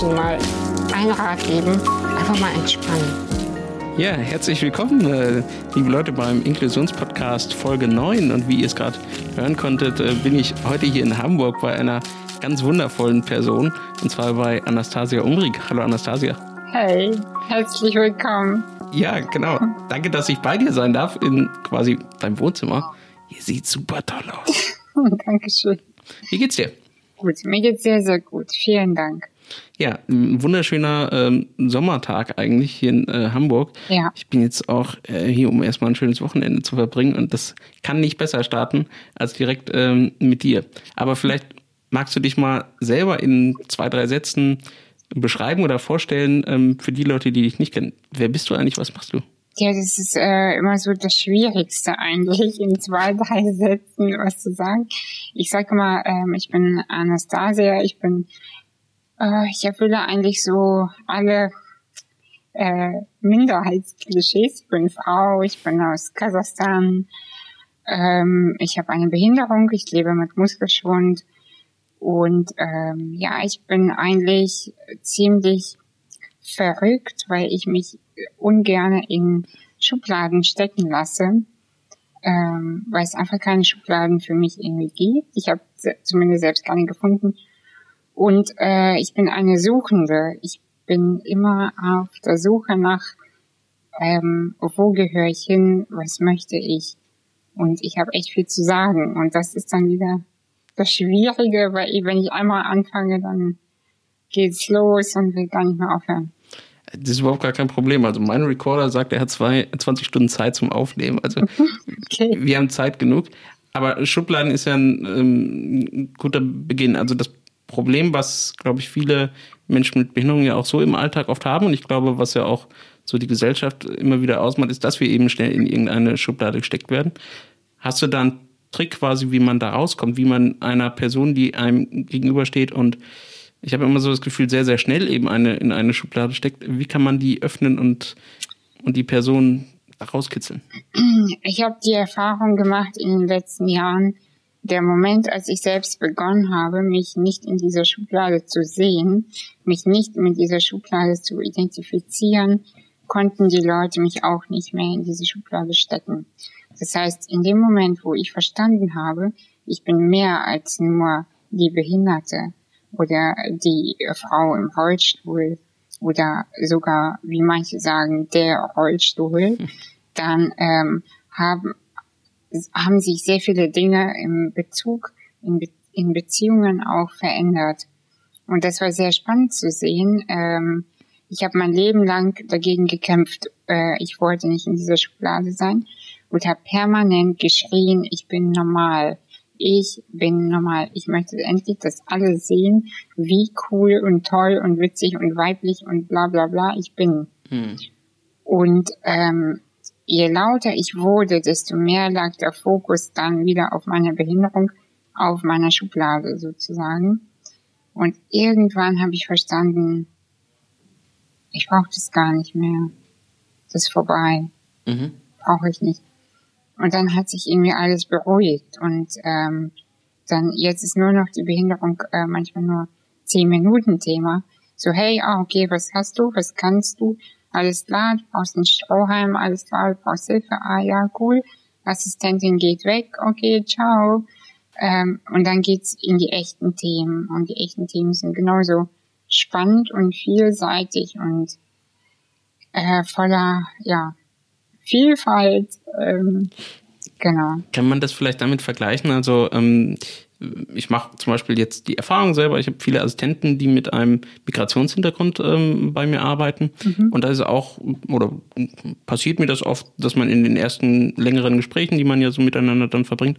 Menschen mal einen Rat geben, einfach mal entspannen. Ja, herzlich willkommen, äh, liebe Leute, beim Inklusionspodcast Folge 9. Und wie ihr es gerade hören konntet, äh, bin ich heute hier in Hamburg bei einer ganz wundervollen Person, und zwar bei Anastasia Umrig. Hallo Anastasia. Hey, herzlich willkommen. Ja, genau. Danke, dass ich bei dir sein darf in quasi deinem Wohnzimmer. Ihr sieht super toll aus. Dankeschön. Wie geht's dir? Gut, mir geht's sehr, sehr gut. Vielen Dank. Ja, ein wunderschöner ähm, Sommertag eigentlich hier in äh, Hamburg. Ja. Ich bin jetzt auch äh, hier, um erstmal ein schönes Wochenende zu verbringen und das kann nicht besser starten als direkt ähm, mit dir. Aber vielleicht magst du dich mal selber in zwei, drei Sätzen beschreiben oder vorstellen ähm, für die Leute, die dich nicht kennen. Wer bist du eigentlich? Was machst du? Ja, das ist äh, immer so das Schwierigste eigentlich, in zwei, drei Sätzen was zu sagen. Ich sage mal, ähm, ich bin Anastasia, ich bin, äh, ich erfülle eigentlich so alle äh, Minderheitsklischees. Ich bin Frau, ich bin aus Kasachstan, ähm, ich habe eine Behinderung, ich lebe mit Muskelschwund und ähm, ja, ich bin eigentlich ziemlich verrückt, weil ich mich ungern in Schubladen stecken lasse, ähm, weil es einfach keine Schubladen für mich irgendwie gibt. Ich habe zumindest selbst keine gefunden. Und äh, ich bin eine Suchende. Ich bin immer auf der Suche nach, ähm, wo gehöre ich hin, was möchte ich. Und ich habe echt viel zu sagen. Und das ist dann wieder das Schwierige, weil wenn ich einmal anfange, dann geht's los und will gar nicht mehr aufhören. Das ist überhaupt gar kein Problem. Also mein Recorder sagt, er hat zwei, 20 Stunden Zeit zum Aufnehmen. Also okay. wir haben Zeit genug. Aber Schubladen ist ja ein, ähm, guter Beginn. Also das Problem, was, glaube ich, viele Menschen mit Behinderung ja auch so im Alltag oft haben, und ich glaube, was ja auch so die Gesellschaft immer wieder ausmacht, ist, dass wir eben schnell in irgendeine Schublade gesteckt werden. Hast du da einen Trick quasi, wie man da rauskommt, wie man einer Person, die einem gegenübersteht und ich habe immer so das Gefühl, sehr, sehr schnell eben eine in eine Schublade steckt. Wie kann man die öffnen und, und die Person rauskitzeln? Ich habe die Erfahrung gemacht in den letzten Jahren, der Moment, als ich selbst begonnen habe, mich nicht in dieser Schublade zu sehen, mich nicht mit dieser Schublade zu identifizieren, konnten die Leute mich auch nicht mehr in diese Schublade stecken. Das heißt, in dem Moment, wo ich verstanden habe, ich bin mehr als nur die Behinderte, oder die Frau im Rollstuhl oder sogar, wie manche sagen, der Rollstuhl, dann ähm, haben, haben sich sehr viele Dinge im Bezug, in, Be in Beziehungen auch verändert. Und das war sehr spannend zu sehen. Ähm, ich habe mein Leben lang dagegen gekämpft. Äh, ich wollte nicht in dieser Schublade sein und habe permanent geschrien, ich bin normal ich bin normal. Ich möchte endlich, dass alle sehen, wie cool und toll und witzig und weiblich und bla bla bla ich bin. Hm. Und ähm, je lauter ich wurde, desto mehr lag der Fokus dann wieder auf meiner Behinderung, auf meiner Schublade sozusagen. Und irgendwann habe ich verstanden, ich brauche das gar nicht mehr. Das ist vorbei. Mhm. Brauche ich nicht. Und dann hat sich irgendwie alles beruhigt und ähm, dann jetzt ist nur noch die Behinderung äh, manchmal nur zehn Minuten Thema. So hey, ah, okay, was hast du, was kannst du? Alles klar, du brauchst einen Strohhalm, alles klar, du brauchst Hilfe, ah ja, cool. Assistentin geht weg, okay, ciao. Ähm, und dann geht's in die echten Themen und die echten Themen sind genauso spannend und vielseitig und äh, voller ja Vielfalt. Ähm, genau. Kann man das vielleicht damit vergleichen? Also ähm, ich mache zum Beispiel jetzt die Erfahrung selber, ich habe viele Assistenten, die mit einem Migrationshintergrund ähm, bei mir arbeiten. Mhm. Und da ist auch, oder passiert mir das oft, dass man in den ersten längeren Gesprächen, die man ja so miteinander dann verbringt,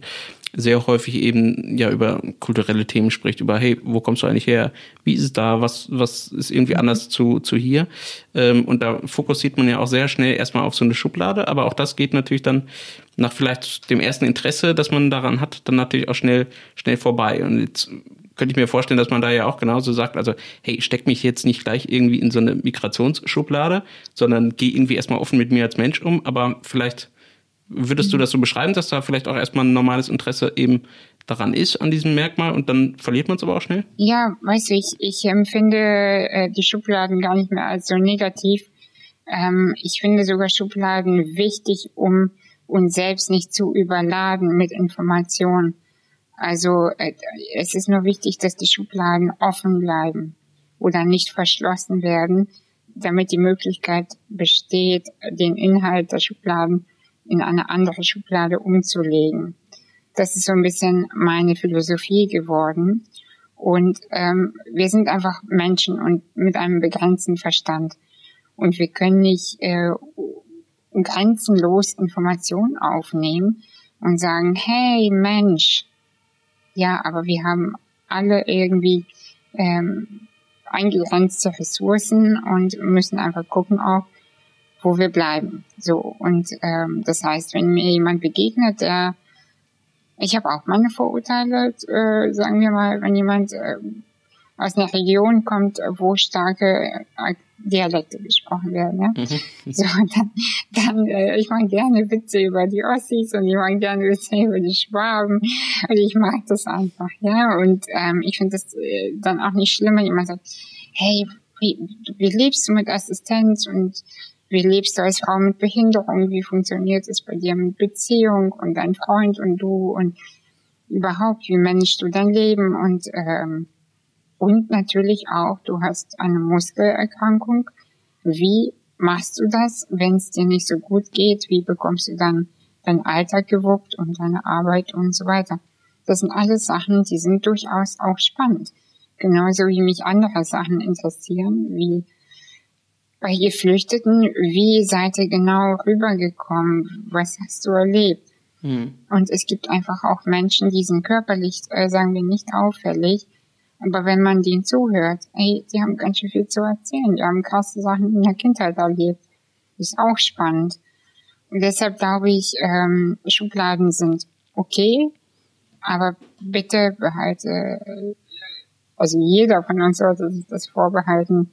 sehr häufig eben ja über kulturelle Themen spricht, über hey, wo kommst du eigentlich her? Wie ist es da? Was, was ist irgendwie anders zu, zu hier? Ähm, und da fokussiert man ja auch sehr schnell erstmal auf so eine Schublade, aber auch das geht natürlich dann nach vielleicht dem ersten Interesse, das man daran hat, dann natürlich auch schnell, schnell vorbei. Und jetzt könnte ich mir vorstellen, dass man da ja auch genauso sagt, also hey, steck mich jetzt nicht gleich irgendwie in so eine Migrationsschublade, sondern geh irgendwie erstmal offen mit mir als Mensch um, aber vielleicht Würdest du das so beschreiben, dass da vielleicht auch erstmal ein normales Interesse eben daran ist, an diesem Merkmal, und dann verliert man es aber auch schnell? Ja, weißt du, ich, ich empfinde äh, die Schubladen gar nicht mehr als so negativ. Ähm, ich finde sogar Schubladen wichtig, um uns selbst nicht zu überladen mit Informationen. Also äh, es ist nur wichtig, dass die Schubladen offen bleiben oder nicht verschlossen werden, damit die Möglichkeit besteht, den Inhalt der Schubladen in eine andere Schublade umzulegen. Das ist so ein bisschen meine Philosophie geworden. Und ähm, wir sind einfach Menschen und mit einem begrenzten Verstand. Und wir können nicht äh, grenzenlos Informationen aufnehmen und sagen, hey Mensch, ja, aber wir haben alle irgendwie ähm, eingegrenzte Ressourcen und müssen einfach gucken auch, wo wir bleiben. So und ähm, das heißt, wenn mir jemand begegnet, der ich habe auch meine Vorurteile, äh, sagen wir mal, wenn jemand äh, aus einer Region kommt, wo starke äh, Dialekte gesprochen werden. Ja? Mhm. So, dann, dann äh, ich mache gerne Witze über die Ossis und ich mache gerne Witze über die Schwaben und ich mag das einfach, ja. Und ähm, ich finde das äh, dann auch nicht schlimm, wenn jemand sagt, hey, wie, wie lebst du mit Assistenz und wie lebst du als Frau mit Behinderung? Wie funktioniert es bei dir mit Beziehung und dein Freund und du und überhaupt, wie managst du dein Leben und ähm, und natürlich auch, du hast eine Muskelerkrankung. Wie machst du das, wenn es dir nicht so gut geht? Wie bekommst du dann deinen Alltag gewuppt und deine Arbeit und so weiter? Das sind alles Sachen, die sind durchaus auch spannend. Genauso wie mich andere Sachen interessieren, wie bei Geflüchteten, wie seid ihr genau rübergekommen? Was hast du erlebt? Hm. Und es gibt einfach auch Menschen, die sind körperlich, äh, sagen wir, nicht auffällig, aber wenn man denen zuhört, ey, die haben ganz schön viel zu erzählen. Die haben krasse Sachen in der Kindheit erlebt. Ist auch spannend. Und deshalb glaube ich, ähm, Schubladen sind okay, aber bitte behalte, also jeder von uns sollte sich das vorbehalten,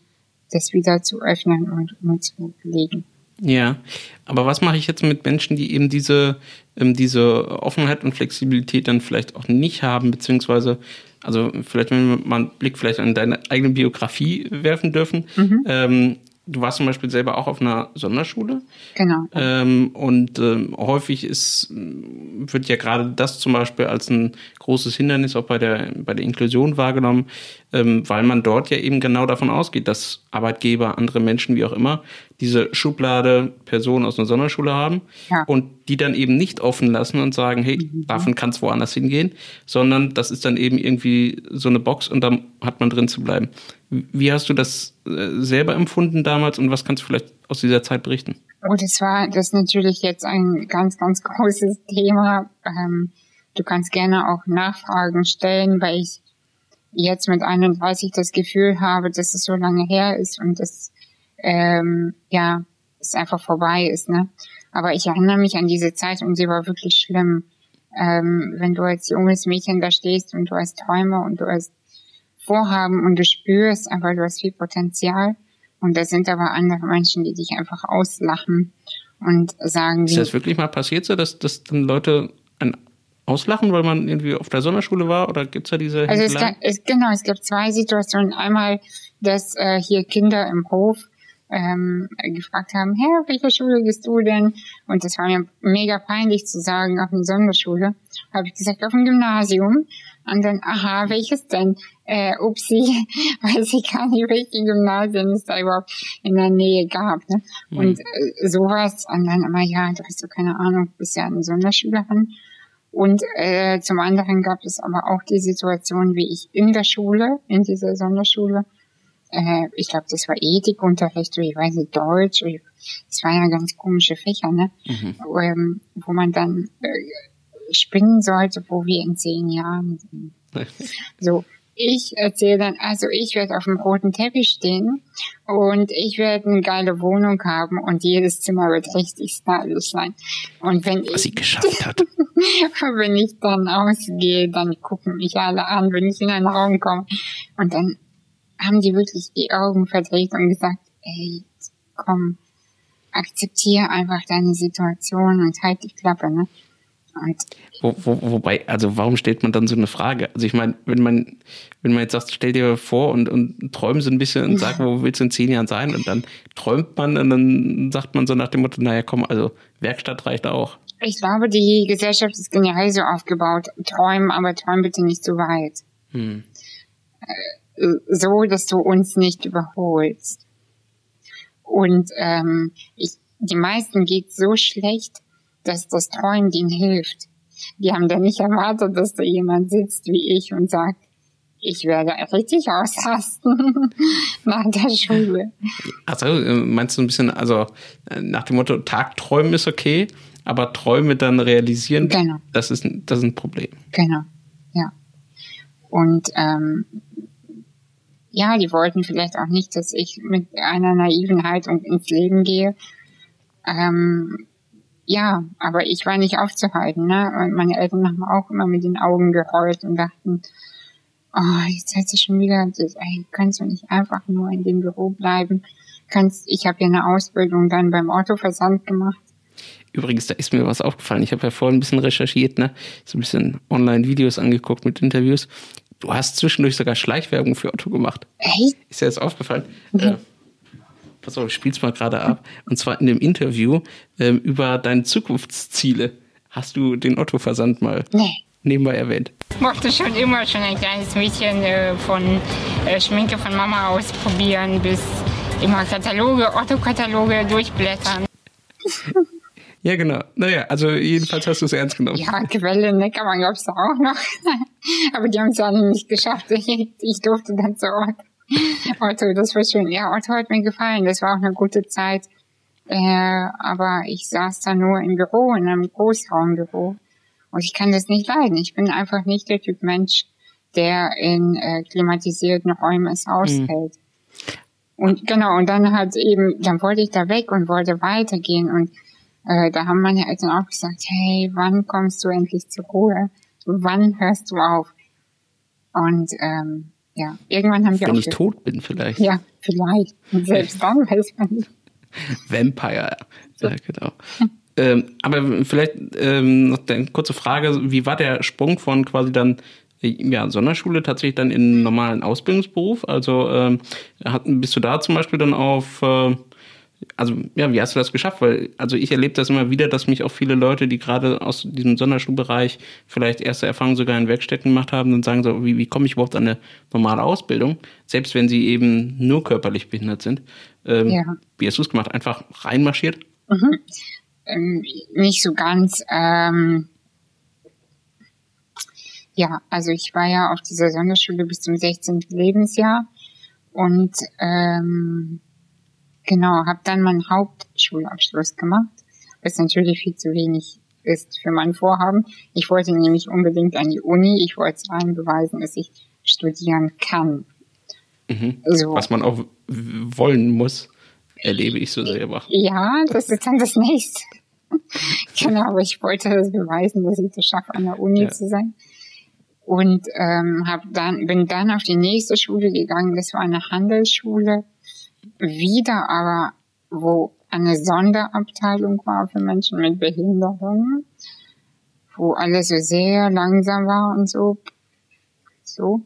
das wieder zu öffnen und umzulegen. Ja, aber was mache ich jetzt mit Menschen, die eben diese, ähm, diese Offenheit und Flexibilität dann vielleicht auch nicht haben, beziehungsweise also vielleicht, wenn wir mal einen Blick vielleicht an deine eigene Biografie werfen dürfen. Mhm. Ähm, du warst zum Beispiel selber auch auf einer Sonderschule. Genau. Ähm, und ähm, häufig ist, wird ja gerade das zum Beispiel als ein großes Hindernis auch bei der, bei der Inklusion wahrgenommen, weil man dort ja eben genau davon ausgeht, dass Arbeitgeber, andere Menschen, wie auch immer, diese Schublade Personen aus einer Sonderschule haben ja. und die dann eben nicht offen lassen und sagen, hey, mhm. davon kann es woanders hingehen, sondern das ist dann eben irgendwie so eine Box und da hat man drin zu bleiben. Wie hast du das äh, selber empfunden damals und was kannst du vielleicht aus dieser Zeit berichten? Oh, das war das ist natürlich jetzt ein ganz, ganz großes Thema. Ähm, du kannst gerne auch Nachfragen stellen, weil ich jetzt mit 31 das Gefühl habe, dass es so lange her ist und dass ähm, ja es einfach vorbei ist. Ne? Aber ich erinnere mich an diese Zeit und sie war wirklich schlimm. Ähm, wenn du als junges Mädchen da stehst und du hast Träume und du hast Vorhaben und du spürst einfach, du hast viel Potenzial. Und da sind aber andere Menschen, die dich einfach auslachen und sagen. Ist das wirklich mal passiert so, dass, dass dann Leute auslachen, weil man irgendwie auf der Sonderschule war? Oder gibt's da diese Also es, gab, es, genau, es gibt zwei Situationen. Einmal, dass äh, hier Kinder im Hof ähm, gefragt haben, hey, auf welche Schule gehst du denn? Und das war mir mega peinlich zu sagen, auf eine Sonderschule. Habe ich gesagt, auf ein Gymnasium. Und dann, aha, welches denn? Äh, upsi, weiß ich gar nicht, welche Gymnasien es da überhaupt in der Nähe gab. Ne? Mhm. Und äh, sowas. Und dann immer, ja, du hast doch keine Ahnung, bist ja eine Sonderschülerin. Und äh, zum anderen gab es aber auch die Situation, wie ich in der Schule, in dieser Sonderschule, äh, ich glaube, das war Ethikunterricht ich weiß nicht, Deutsch, das waren ja ganz komische Fächer, ne? Mhm. Ähm, wo man dann äh, spinnen sollte, wo wir in zehn Jahren sind. so, ich erzähle dann, also ich werde auf dem roten Teppich stehen und ich werde eine geile Wohnung haben und jedes Zimmer wird richtig stylisch sein. Und wenn Was ich, sie geschafft hat. wenn ich dann ausgehe, dann gucken mich alle an, wenn ich in einen Raum komme. Und dann haben die wirklich die Augen verdreht und gesagt, ey, komm, akzeptiere einfach deine Situation und halt die Klappe, ne? Und wo, wo, wobei, also warum stellt man dann so eine Frage? Also ich meine, wenn man, wenn man jetzt sagt, stell dir vor und, und träum so ein bisschen und sag, wo willst du in zehn Jahren sein? Und dann träumt man und dann sagt man so nach dem Motto, naja, komm, also Werkstatt reicht auch. Ich glaube, die Gesellschaft ist generell so aufgebaut. Träumen, aber träum bitte nicht zu weit. Hm. Äh, so, dass du uns nicht überholst. Und ähm, ich, die meisten geht so schlecht, dass das Träumen ihnen hilft. Die haben dann nicht erwartet, dass da jemand sitzt wie ich und sagt, ich werde richtig ausrasten nach der Schule. Also meinst du ein bisschen, also äh, nach dem Motto, Tagträumen ist okay, aber Träume dann realisieren, genau. das, ist, das ist ein Problem. Genau, ja. Und ähm, ja, die wollten vielleicht auch nicht, dass ich mit einer naiven Haltung ins Leben gehe. Ähm, ja, aber ich war nicht aufzuhalten, ne? Und meine Eltern haben auch immer mit den Augen gerollt und dachten, oh, jetzt hat sie schon wieder, ey, kannst du nicht einfach nur in dem Büro bleiben? Kannst, ich habe ja eine Ausbildung dann beim Autoversand gemacht. Übrigens, da ist mir was aufgefallen. Ich habe ja vorhin ein bisschen recherchiert, ne? So ein bisschen Online-Videos angeguckt mit Interviews. Du hast zwischendurch sogar Schleichwerbung für Otto gemacht. Echt? Ist dir jetzt aufgefallen? Okay. Äh, pass auf, ich spiel's mal gerade ab. Und zwar in dem Interview ähm, über deine Zukunftsziele. Hast du den Otto-Versand mal nee. nebenbei erwähnt? Ich mochte schon immer schon ein kleines Mädchen äh, von äh, Schminke von Mama ausprobieren bis immer Kataloge, Otto-Kataloge durchblättern. Ja, genau. Naja, also jedenfalls hast du es ernst genommen. Ja, Quelle Neckermann gab es da auch noch. Aber die haben es alle nicht geschafft. Ich, ich durfte dann zu Ort. Otto, das war schön. Ja, Otto hat mir gefallen. Das war auch eine gute Zeit. Äh, aber ich saß da nur im Büro, in einem Großraumbüro. Und ich kann das nicht leiden. Ich bin einfach nicht der Typ Mensch, der in äh, klimatisierten Räumen es aushält. Mhm. Und genau, und dann hat eben, dann wollte ich da weg und wollte weitergehen und äh, da haben meine Eltern auch gesagt, hey, wann kommst du endlich zur Ruhe? Wann hörst du auf? Und ähm, ja, irgendwann haben wir Wenn auch... Wenn ich tot bin vielleicht. Ja, vielleicht. Und selbst dann weiß man nicht. Vampire. Ja, genau. ähm, aber vielleicht ähm, noch eine kurze Frage, wie war der Sprung von quasi dann ja, Sonderschule tatsächlich dann in einen normalen Ausbildungsberuf? Also ähm, hat, bist du da zum Beispiel dann auf äh, also ja, wie hast du das geschafft? Weil, also ich erlebe das immer wieder, dass mich auch viele Leute, die gerade aus diesem Sonderschulbereich vielleicht erste Erfahrungen sogar in Werkstätten gemacht haben, dann sagen so, wie, wie komme ich überhaupt an eine normale Ausbildung, selbst wenn sie eben nur körperlich behindert sind. Ähm, ja. Wie hast du es gemacht? Einfach reinmarschiert? Mhm. Ähm, nicht so ganz. Ähm ja, also ich war ja auf dieser Sonderschule bis zum 16. Lebensjahr und ähm, Genau, habe dann meinen Hauptschulabschluss gemacht, was natürlich viel zu wenig ist für mein Vorhaben. Ich wollte nämlich unbedingt an die Uni, ich wollte allen beweisen, dass ich studieren kann. Mhm. So. Was man auch wollen muss, erlebe ich so selber. Ja, das ist dann das nächste. genau, aber ich wollte das beweisen, dass ich das schaffe, an der Uni ja. zu sein. Und ähm, hab dann, bin dann auf die nächste Schule gegangen, das war eine Handelsschule wieder aber, wo eine Sonderabteilung war für Menschen mit Behinderungen, wo alles so sehr langsam war und so. So.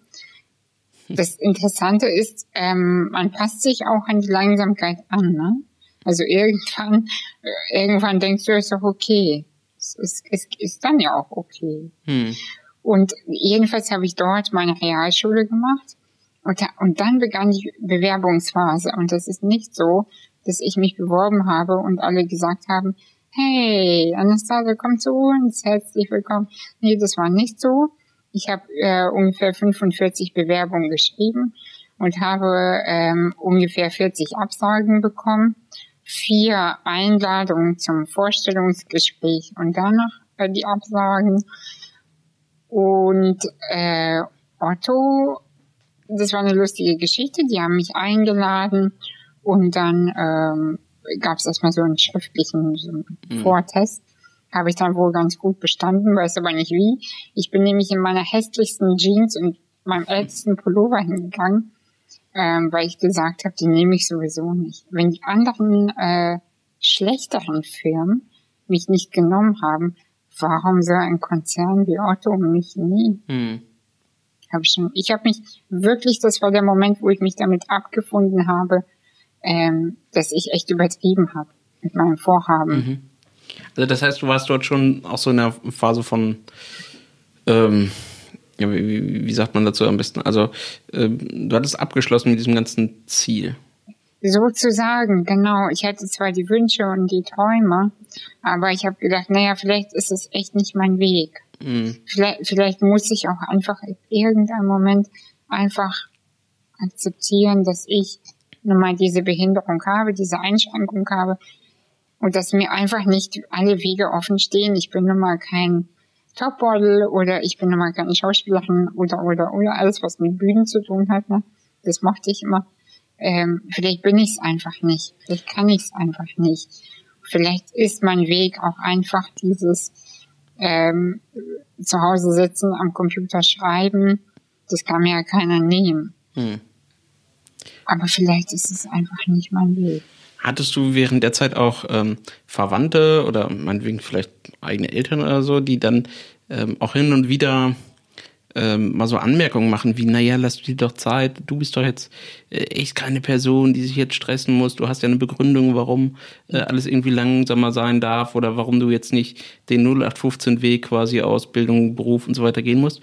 Das Interessante ist, ähm, man passt sich auch an die Langsamkeit an. Ne? Also irgendwann, äh, irgendwann denkst du, ist doch okay. Es ist, es ist dann ja auch okay. Hm. Und jedenfalls habe ich dort meine Realschule gemacht und, da, und dann begann die Bewerbungsphase. Und das ist nicht so, dass ich mich beworben habe und alle gesagt haben, hey, Anastasia, komm zu uns, herzlich willkommen. Nee, das war nicht so. Ich habe äh, ungefähr 45 Bewerbungen geschrieben und habe ähm, ungefähr 40 Absagen bekommen, vier Einladungen zum Vorstellungsgespräch und danach äh, die Absagen. Und äh, Otto das war eine lustige Geschichte. Die haben mich eingeladen und dann ähm, gab es erstmal so einen schriftlichen so einen mhm. Vortest. Habe ich dann wohl ganz gut bestanden, weiß aber nicht wie. Ich bin nämlich in meiner hässlichsten Jeans und meinem ältesten Pullover hingegangen, ähm, weil ich gesagt habe, die nehme ich sowieso nicht. Wenn die anderen äh, schlechteren Firmen mich nicht genommen haben, warum so ein Konzern wie Otto mich nie? Hm. Hab ich ich habe mich wirklich, das war der Moment, wo ich mich damit abgefunden habe, ähm, dass ich echt übertrieben habe mit meinem Vorhaben. Mhm. Also das heißt, du warst dort schon auch so in der Phase von, ähm, ja, wie, wie sagt man dazu am besten? Also ähm, du hattest abgeschlossen mit diesem ganzen Ziel. Sozusagen, genau. Ich hatte zwar die Wünsche und die Träume, aber ich habe gedacht, naja, vielleicht ist es echt nicht mein Weg. Mhm. Vielleicht, vielleicht muss ich auch einfach in irgendeinem Moment einfach akzeptieren, dass ich nun mal diese Behinderung habe, diese Einschränkung habe und dass mir einfach nicht alle Wege offen stehen. Ich bin nun mal kein Topmodel oder ich bin nun mal keine Schauspielerin oder oder oder alles, was mit Bühnen zu tun hat. Ne? Das mochte ich immer ähm, vielleicht bin ich es einfach nicht, vielleicht kann ich es einfach nicht. Vielleicht ist mein Weg auch einfach dieses ähm, zu Hause sitzen, am Computer schreiben. Das kann mir ja keiner nehmen. Hm. Aber vielleicht ist es einfach nicht mein Weg. Hattest du während der Zeit auch ähm, Verwandte oder meinetwegen vielleicht eigene Eltern oder so, die dann ähm, auch hin und wieder ähm, mal so Anmerkungen machen wie, naja, lass dir doch Zeit, du bist doch jetzt äh, echt keine Person, die sich jetzt stressen muss, du hast ja eine Begründung, warum äh, alles irgendwie langsamer sein darf oder warum du jetzt nicht den 0815-Weg quasi Ausbildung, Beruf und so weiter gehen musst.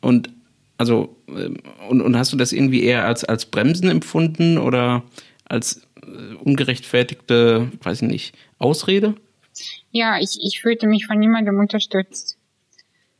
Und also, äh, und, und hast du das irgendwie eher als, als Bremsen empfunden oder als äh, ungerechtfertigte, weiß ich nicht, Ausrede? Ja, ich, ich fühlte mich von niemandem unterstützt.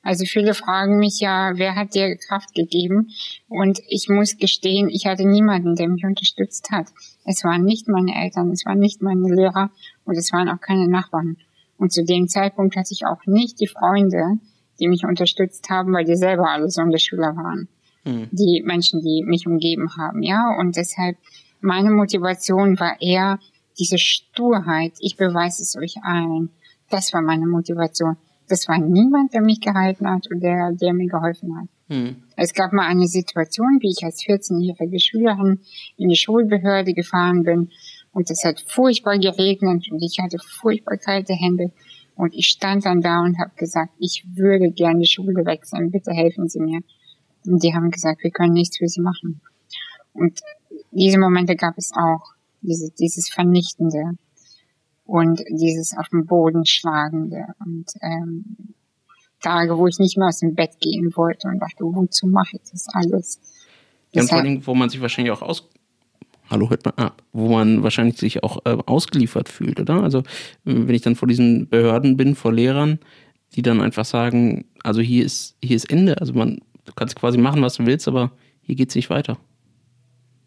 Also viele fragen mich ja, wer hat dir Kraft gegeben? Und ich muss gestehen, ich hatte niemanden, der mich unterstützt hat. Es waren nicht meine Eltern, es waren nicht meine Lehrer und es waren auch keine Nachbarn. Und zu dem Zeitpunkt hatte ich auch nicht die Freunde, die mich unterstützt haben, weil die selber alle Sonderschüler waren. Hm. Die Menschen, die mich umgeben haben, ja. Und deshalb, meine Motivation war eher diese Sturheit. Ich beweise es euch allen. Das war meine Motivation das war niemand, der mich gehalten hat und der, der mir geholfen hat. Hm. Es gab mal eine Situation, wie ich als 14-jährige Schülerin in die Schulbehörde gefahren bin und es hat furchtbar geregnet und ich hatte furchtbar kalte Hände und ich stand dann da und habe gesagt, ich würde gerne die Schule wechseln, bitte helfen Sie mir. Und die haben gesagt, wir können nichts für Sie machen. Und diese Momente gab es auch, diese, dieses Vernichtende und dieses auf den Boden schlagende und ähm, Tage, wo ich nicht mehr aus dem Bett gehen wollte und dachte, wozu mache ich das alles? Ja, und vor allem, wo man sich wahrscheinlich auch aus Hallo, hört man ab, wo man wahrscheinlich sich auch äh, ausgeliefert fühlt, oder? Also wenn ich dann vor diesen Behörden bin, vor Lehrern, die dann einfach sagen, also hier ist hier ist Ende, also man du kannst quasi machen, was du willst, aber hier geht's nicht weiter.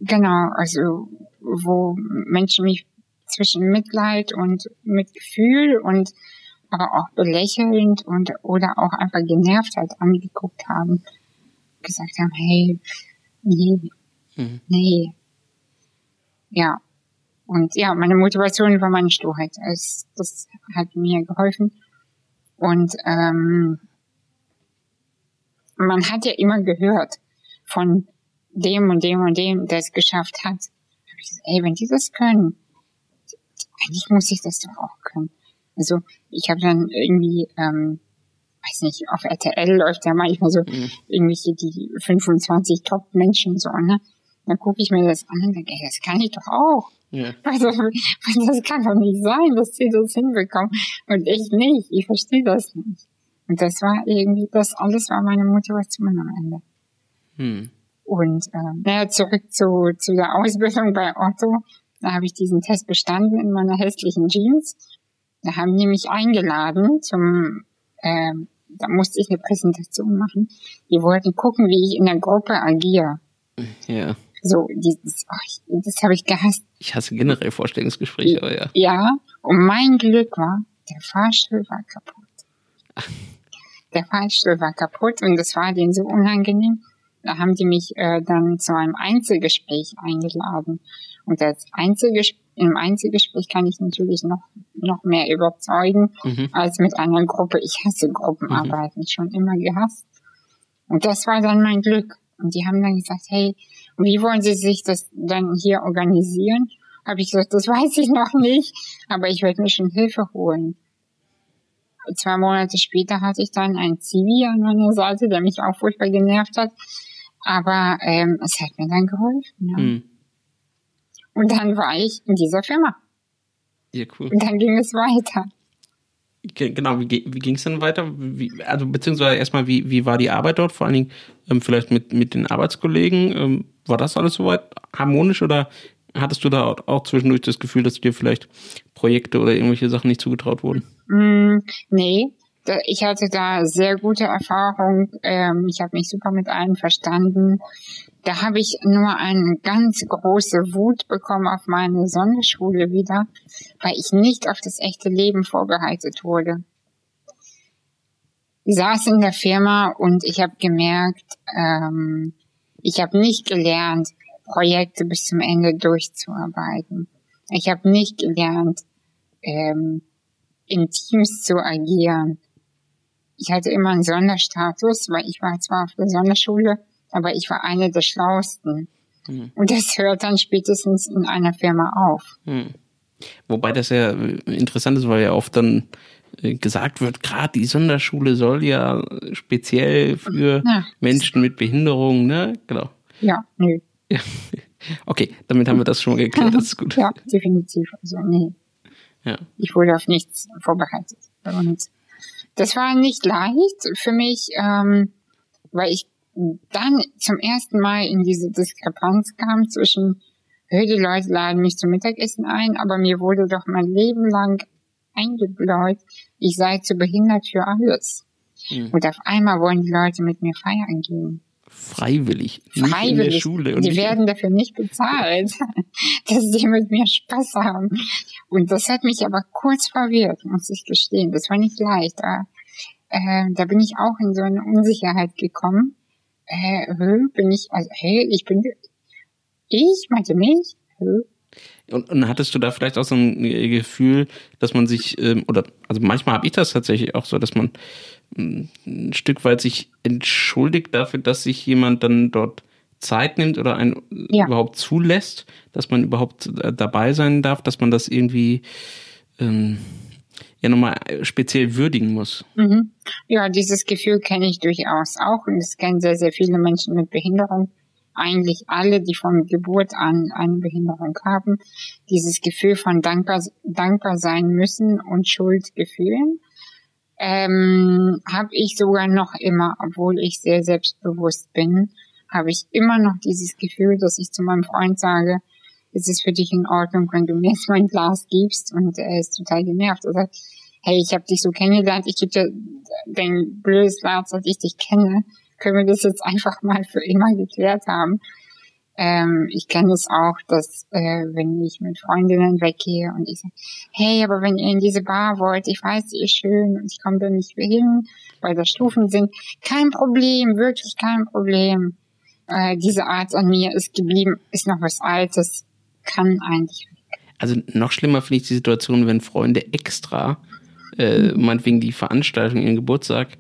Genau, also wo Menschen mich zwischen Mitleid und Mitgefühl und aber auch belächelnd und oder auch einfach genervt halt angeguckt haben, gesagt haben, hey, nee, mhm. nee. Ja. Und ja, meine Motivation war meine Sturheit. Das, das hat mir geholfen. Und ähm, man hat ja immer gehört von dem und dem und dem, der es geschafft hat. ich gesagt, ey, wenn die das können, eigentlich muss ich das doch auch können. Also ich habe dann irgendwie, ähm, weiß nicht, auf RTL läuft ja manchmal so mhm. irgendwelche die 25 Top-Menschen so, ne? Dann gucke ich mir das an und denke, ey, das kann ich doch auch. Ja. Also, das kann doch nicht sein, dass sie das hinbekommen und ich nicht. Ich verstehe das nicht. Und das war irgendwie, das alles war meine Motivation am Ende. Hm. Und ähm, naja, zurück zu, zu der Ausbildung bei Otto. Da habe ich diesen Test bestanden in meiner hässlichen Jeans. Da haben die mich eingeladen zum, äh, da musste ich eine Präsentation machen. Die wollten gucken, wie ich in der Gruppe agiere. Ja. So, dieses, ach, das habe ich gehasst. Ich hasse generell Vorstellungsgespräche, aber ja. Ja, und mein Glück war, der Fahrstuhl war kaputt. Der Fahrstuhl war kaputt und das war denen so unangenehm. Da haben die mich äh, dann zu einem Einzelgespräch eingeladen. Und als Einzelgespräch, im Einzelgespräch kann ich natürlich noch, noch mehr überzeugen mhm. als mit einer Gruppe. Ich hasse Gruppenarbeiten, mhm. schon immer gehasst. Und das war dann mein Glück. Und die haben dann gesagt, hey, wie wollen Sie sich das dann hier organisieren? Habe ich gesagt, das weiß ich noch nicht, aber ich werde mir schon Hilfe holen. zwei Monate später hatte ich dann einen Zivi an meiner Seite, der mich auch furchtbar genervt hat. Aber ähm, es hat mir dann geholfen. Ja. Mhm. Und dann war ich in dieser Firma. Ja, cool. Und dann ging es weiter. Genau, wie, wie ging es dann weiter? Wie, also beziehungsweise erstmal, wie, wie war die Arbeit dort? Vor allen Dingen ähm, vielleicht mit, mit den Arbeitskollegen. Ähm, war das alles soweit harmonisch oder hattest du da auch zwischendurch das Gefühl, dass dir vielleicht Projekte oder irgendwelche Sachen nicht zugetraut wurden? Mm, nee, ich hatte da sehr gute Erfahrung. Ähm, ich habe mich super mit allen verstanden. Da habe ich nur eine ganz große Wut bekommen auf meine Sonderschule wieder, weil ich nicht auf das echte Leben vorbereitet wurde. Ich saß in der Firma und ich habe gemerkt, ähm, ich habe nicht gelernt, Projekte bis zum Ende durchzuarbeiten. Ich habe nicht gelernt, ähm, in Teams zu agieren. Ich hatte immer einen Sonderstatus, weil ich war zwar auf der Sonderschule, aber ich war eine der Schlausten. Mhm. Und das hört dann spätestens in einer Firma auf. Mhm. Wobei das ja interessant ist, weil ja oft dann äh, gesagt wird, gerade die Sonderschule soll ja speziell für ja. Menschen mit Behinderung, ne? Genau. Ja, nö. Ja. Okay, damit haben wir das schon mal geklärt, das ist gut. Ja, definitiv. Also, nee. Ja. Ich wurde auf nichts vorbereitet. Und das war nicht leicht für mich, ähm, weil ich dann zum ersten Mal in diese Diskrepanz kam zwischen, hey, die Leute laden mich zum Mittagessen ein, aber mir wurde doch mein Leben lang eingebläut, ich sei zu behindert für alles. Mhm. Und auf einmal wollen die Leute mit mir feiern gehen. Freiwillig. Freiwillig. Nicht in der Schule. Und die werden dafür nicht bezahlt, dass sie mit mir Spaß haben. Und das hat mich aber kurz verwirrt, muss ich gestehen. Das war nicht leicht. Da, äh, da bin ich auch in so eine Unsicherheit gekommen. Äh, bin ich, also, hey, ich bin, ich, meinte mich, hö, und, und hattest du da vielleicht auch so ein Gefühl, dass man sich, ähm, oder also manchmal habe ich das tatsächlich auch so, dass man ähm, ein Stück weit sich entschuldigt dafür, dass sich jemand dann dort Zeit nimmt oder einen ja. überhaupt zulässt, dass man überhaupt äh, dabei sein darf, dass man das irgendwie ähm, ja nochmal speziell würdigen muss. Mhm. Ja, dieses Gefühl kenne ich durchaus auch und es kennen sehr, sehr viele Menschen mit Behinderung eigentlich alle, die von Geburt an eine Behinderung haben, dieses Gefühl von dankbar, dankbar sein müssen und Schuldgefühlen, ähm, habe ich sogar noch immer, obwohl ich sehr selbstbewusst bin, habe ich immer noch dieses Gefühl, dass ich zu meinem Freund sage, es ist für dich in Ordnung, wenn du mir jetzt mein Glas gibst und er ist total genervt. Er sagt, hey, ich habe dich so kennengelernt, ich gebe dir dein blödes Glas, dass ich dich kenne können wir das jetzt einfach mal für immer geklärt haben. Ähm, ich kenne es auch, dass äh, wenn ich mit Freundinnen weggehe und ich sage, hey, aber wenn ihr in diese Bar wollt, ich weiß, sie ist schön und ich komme da nicht hin, weil da Stufen sind, kein Problem, wirklich kein Problem. Äh, diese Art an mir ist geblieben, ist noch was Altes, kann eigentlich. Also noch schlimmer finde ich die Situation, wenn Freunde extra äh, meinetwegen die Veranstaltung, ihren Geburtstag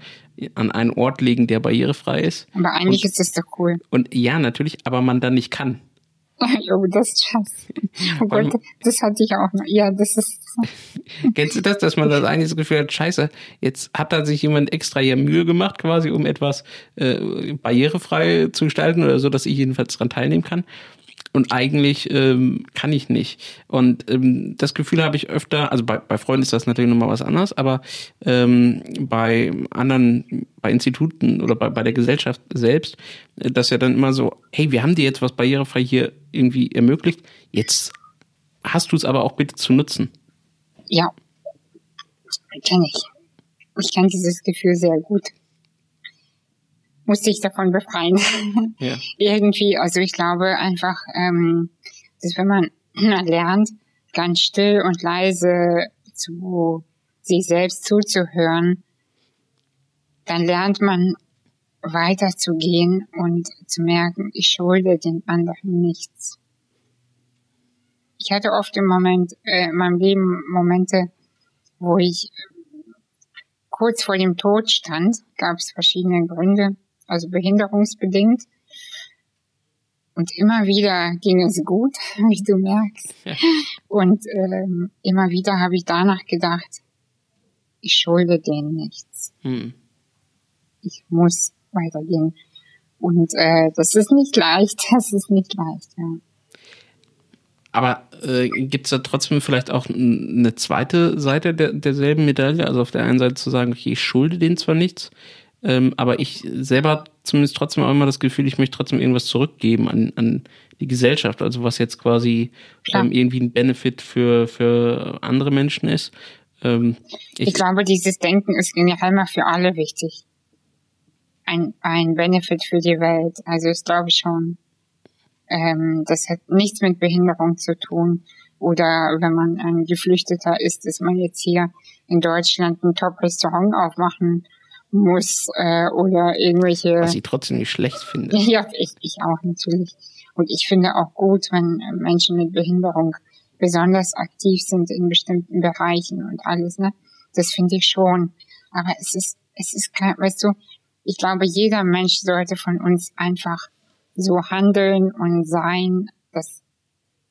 an einen Ort legen, der barrierefrei ist. Aber eigentlich und, ist das doch cool. Und ja, natürlich, aber man dann nicht kann. oh, das ist scheiße. Oh Gott, das hatte ich auch noch. Ja, das ist. Kennst du das, dass man das eigentlich das Gefühl hat, scheiße, jetzt hat da sich jemand extra hier Mühe gemacht, quasi, um etwas äh, barrierefrei zu gestalten oder so, dass ich jedenfalls daran teilnehmen kann und eigentlich ähm, kann ich nicht. Und ähm, das Gefühl habe ich öfter, also bei, bei Freunden ist das natürlich nochmal was anderes, aber ähm, bei anderen, bei Instituten oder bei, bei der Gesellschaft selbst, äh, dass ja dann immer so, hey, wir haben dir jetzt was barrierefrei hier irgendwie ermöglicht, jetzt hast du es aber auch bitte zu nutzen. Ja, kenne ich. Ich kenne dieses Gefühl sehr gut musste ich davon befreien. Ja. Irgendwie, also ich glaube einfach, ähm, dass wenn man lernt, ganz still und leise zu sich selbst zuzuhören, dann lernt man weiterzugehen und zu merken, ich schulde den anderen nichts. Ich hatte oft im Moment, äh, in meinem Leben Momente, wo ich kurz vor dem Tod stand, gab es verschiedene Gründe also behinderungsbedingt. Und immer wieder ging es gut, wie du merkst. Und ähm, immer wieder habe ich danach gedacht, ich schulde denen nichts. Hm. Ich muss weitergehen. Und äh, das ist nicht leicht, das ist nicht leicht, ja. Aber äh, gibt es da trotzdem vielleicht auch eine zweite Seite der, derselben Medaille? Also auf der einen Seite zu sagen, okay, ich schulde denen zwar nichts, ähm, aber ich selber zumindest trotzdem auch immer das Gefühl, ich möchte trotzdem irgendwas zurückgeben an, an die Gesellschaft. Also was jetzt quasi ähm, irgendwie ein Benefit für, für andere Menschen ist. Ähm, ich, ich glaube, dieses Denken ist generell mal für alle wichtig. Ein, ein Benefit für die Welt. Also das glaube ich schon. Ähm, das hat nichts mit Behinderung zu tun. Oder wenn man ein Geflüchteter ist, dass man jetzt hier in Deutschland ein Top-Restaurant aufmachen muss äh, oder irgendwelche. Was ich trotzdem nicht schlecht finde. Ja, ich, ich auch natürlich. Und ich finde auch gut, wenn Menschen mit Behinderung besonders aktiv sind in bestimmten Bereichen und alles, ne? Das finde ich schon. Aber es ist, es ist klar, weißt du, ich glaube, jeder Mensch sollte von uns einfach so handeln und sein, dass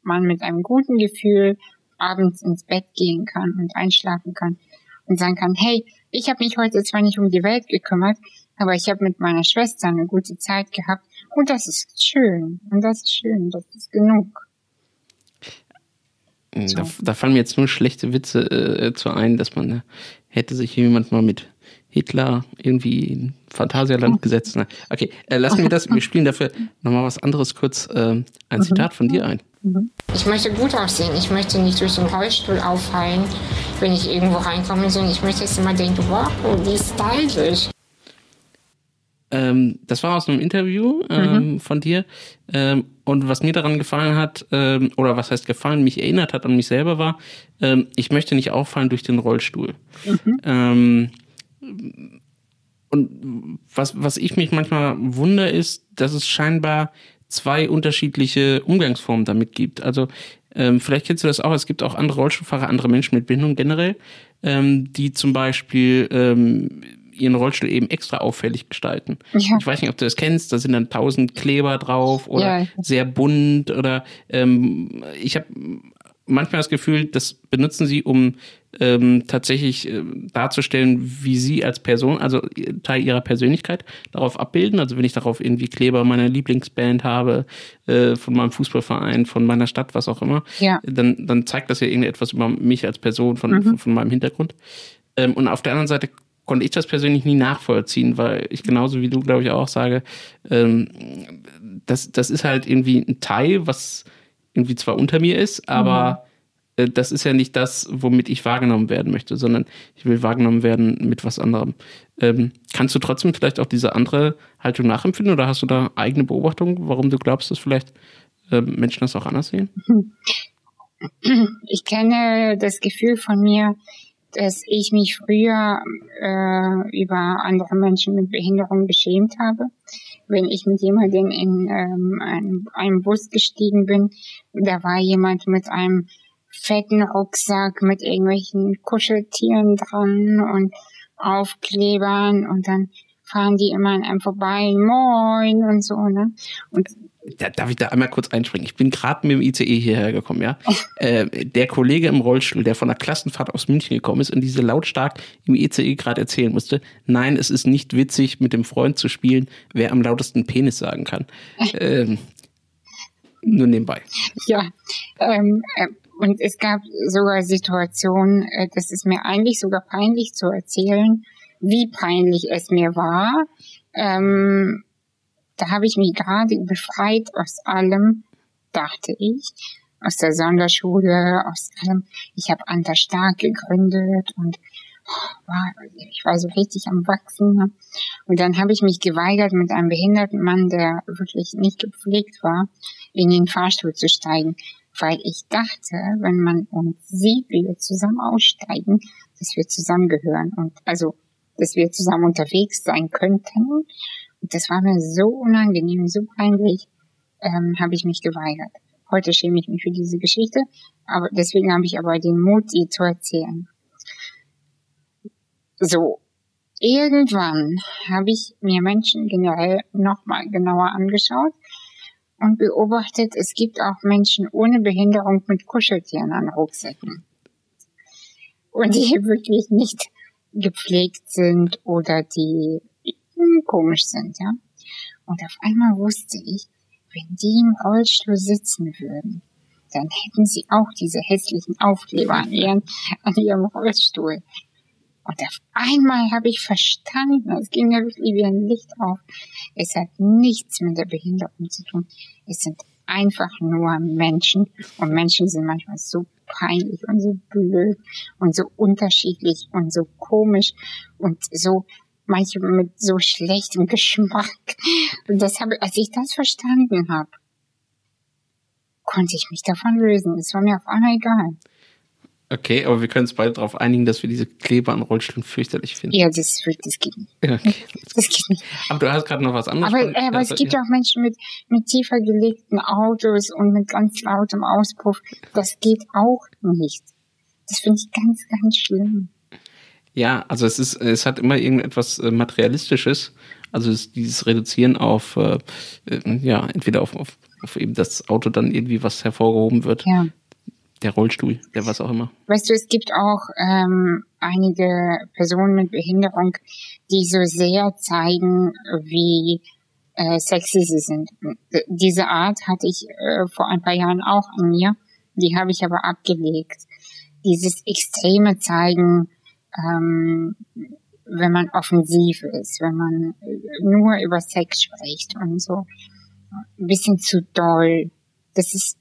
man mit einem guten Gefühl abends ins Bett gehen kann und einschlafen kann und sagen kann, hey, ich habe mich heute zwar nicht um die Welt gekümmert, aber ich habe mit meiner Schwester eine gute Zeit gehabt und das ist schön. Und das ist schön, das ist genug. So. Da, da, fallen mir jetzt nur schlechte Witze äh, zu ein, dass man hätte sich jemand mal mit Hitler irgendwie in Phantasialand gesetzt. Na, okay, äh, lassen wir das. Wir spielen dafür nochmal was anderes kurz. Äh, ein mhm. Zitat von dir ein. Mhm. Ich möchte gut aussehen. Ich möchte nicht durch den Rollstuhl auffallen, wenn ich irgendwo reinkomme, sondern ich möchte jetzt immer denken, wow, wie stylisch. Ähm, das war aus einem Interview ähm, mhm. von dir. Ähm, und was mir daran gefallen hat, ähm, oder was heißt gefallen, mich erinnert hat an mich selber war, ähm, ich möchte nicht auffallen durch den Rollstuhl. Mhm. Und was, was ich mich manchmal wundere, ist, dass es scheinbar zwei unterschiedliche Umgangsformen damit gibt. Also ähm, vielleicht kennst du das auch, es gibt auch andere Rollstuhlfahrer, andere Menschen mit Behinderung generell, ähm, die zum Beispiel ähm, ihren Rollstuhl eben extra auffällig gestalten. Ja. Ich weiß nicht, ob du das kennst, da sind dann tausend Kleber drauf oder ja. sehr bunt oder ähm, ich habe manchmal das Gefühl, das benutzen sie, um ähm, tatsächlich äh, darzustellen, wie sie als Person, also Teil ihrer Persönlichkeit, darauf abbilden. Also wenn ich darauf irgendwie Kleber meiner Lieblingsband habe, äh, von meinem Fußballverein, von meiner Stadt, was auch immer, ja. dann, dann zeigt das ja irgendetwas über mich als Person, von, mhm. von, von, meinem Hintergrund. Ähm, und auf der anderen Seite konnte ich das persönlich nie nachvollziehen, weil ich genauso wie du, glaube ich, auch sage, ähm, das, das ist halt irgendwie ein Teil, was irgendwie zwar unter mir ist, aber mhm. Äh, das ist ja nicht das, womit ich wahrgenommen werden möchte, sondern ich will wahrgenommen werden mit was anderem. Ähm, kannst du trotzdem vielleicht auch diese andere Haltung nachempfinden oder hast du da eigene Beobachtungen, warum du glaubst, dass vielleicht äh, Menschen das auch anders sehen? Ich kenne das Gefühl von mir, dass ich mich früher äh, über andere Menschen mit Behinderung geschämt habe. Wenn ich mit jemandem in ähm, einem Bus gestiegen bin, da war jemand mit einem fetten Rucksack mit irgendwelchen Kuscheltieren dran und Aufklebern und dann fahren die immer an einem vorbei, moin und so, ne? Und da, darf ich da einmal kurz einspringen? Ich bin gerade mit dem ICE hierher gekommen, ja. äh, der Kollege im Rollstuhl, der von der Klassenfahrt aus München gekommen ist und diese lautstark im ICE gerade erzählen musste, nein, es ist nicht witzig, mit dem Freund zu spielen, wer am lautesten Penis sagen kann. ähm, nur nebenbei. Ja, ähm, äh, und es gab sogar Situationen, äh, das ist mir eigentlich sogar peinlich zu erzählen, wie peinlich es mir war. Ähm, da habe ich mich gerade befreit aus allem, dachte ich, aus der Sonderschule, aus allem. Ich habe Anta Stark gegründet und oh, war, ich war so richtig am Wachsen. Ne? Und dann habe ich mich geweigert, mit einem behinderten Mann, der wirklich nicht gepflegt war, in den Fahrstuhl zu steigen, weil ich dachte, wenn man uns sieht, wie wir zusammen aussteigen, dass wir zusammengehören und also, dass wir zusammen unterwegs sein könnten das war mir so unangenehm, so peinlich, ähm, habe ich mich geweigert. Heute schäme ich mich für diese Geschichte, aber deswegen habe ich aber den Mut, sie zu erzählen. So, irgendwann habe ich mir Menschen generell nochmal genauer angeschaut und beobachtet, es gibt auch Menschen ohne Behinderung mit Kuscheltieren an Rucksäcken. Und die wirklich nicht gepflegt sind oder die hm, komisch sind, ja. Und auf einmal wusste ich, wenn die im Rollstuhl sitzen würden, dann hätten sie auch diese hässlichen Aufkleber an, ihren, an ihrem Rollstuhl. Und auf einmal habe ich verstanden, es ging mir wirklich wie ein Licht auf. Es hat nichts mit der Behinderung zu tun. Es sind einfach nur Menschen. Und Menschen sind manchmal so peinlich und so blöd und so unterschiedlich und so komisch und so manche mit so schlechtem Geschmack. Und das habe, als ich das verstanden habe, konnte ich mich davon lösen. Es war mir auf einmal egal. Okay, aber wir können uns beide darauf einigen, dass wir diese Kleber an Rollstühlen fürchterlich finden. Ja, das, das geht nicht. Okay. Das geht nicht. Aber du hast gerade noch was anderes. Aber, äh, aber es gibt ja auch Menschen mit, mit tiefer gelegten Autos und mit ganz lautem Auspuff. Das geht auch nicht. Das finde ich ganz, ganz schlimm. Ja, also es ist, es hat immer irgendetwas äh, Materialistisches. Also es, dieses Reduzieren auf, äh, äh, ja, entweder auf, auf, auf eben das Auto dann irgendwie was hervorgehoben wird. Ja der Rollstuhl, der was auch immer. Weißt du, es gibt auch ähm, einige Personen mit Behinderung, die so sehr zeigen, wie äh, sexy sie sind. Diese Art hatte ich äh, vor ein paar Jahren auch an mir, die habe ich aber abgelegt. Dieses extreme Zeigen, ähm, wenn man offensiv ist, wenn man nur über Sex spricht und so, ein bisschen zu doll. Das ist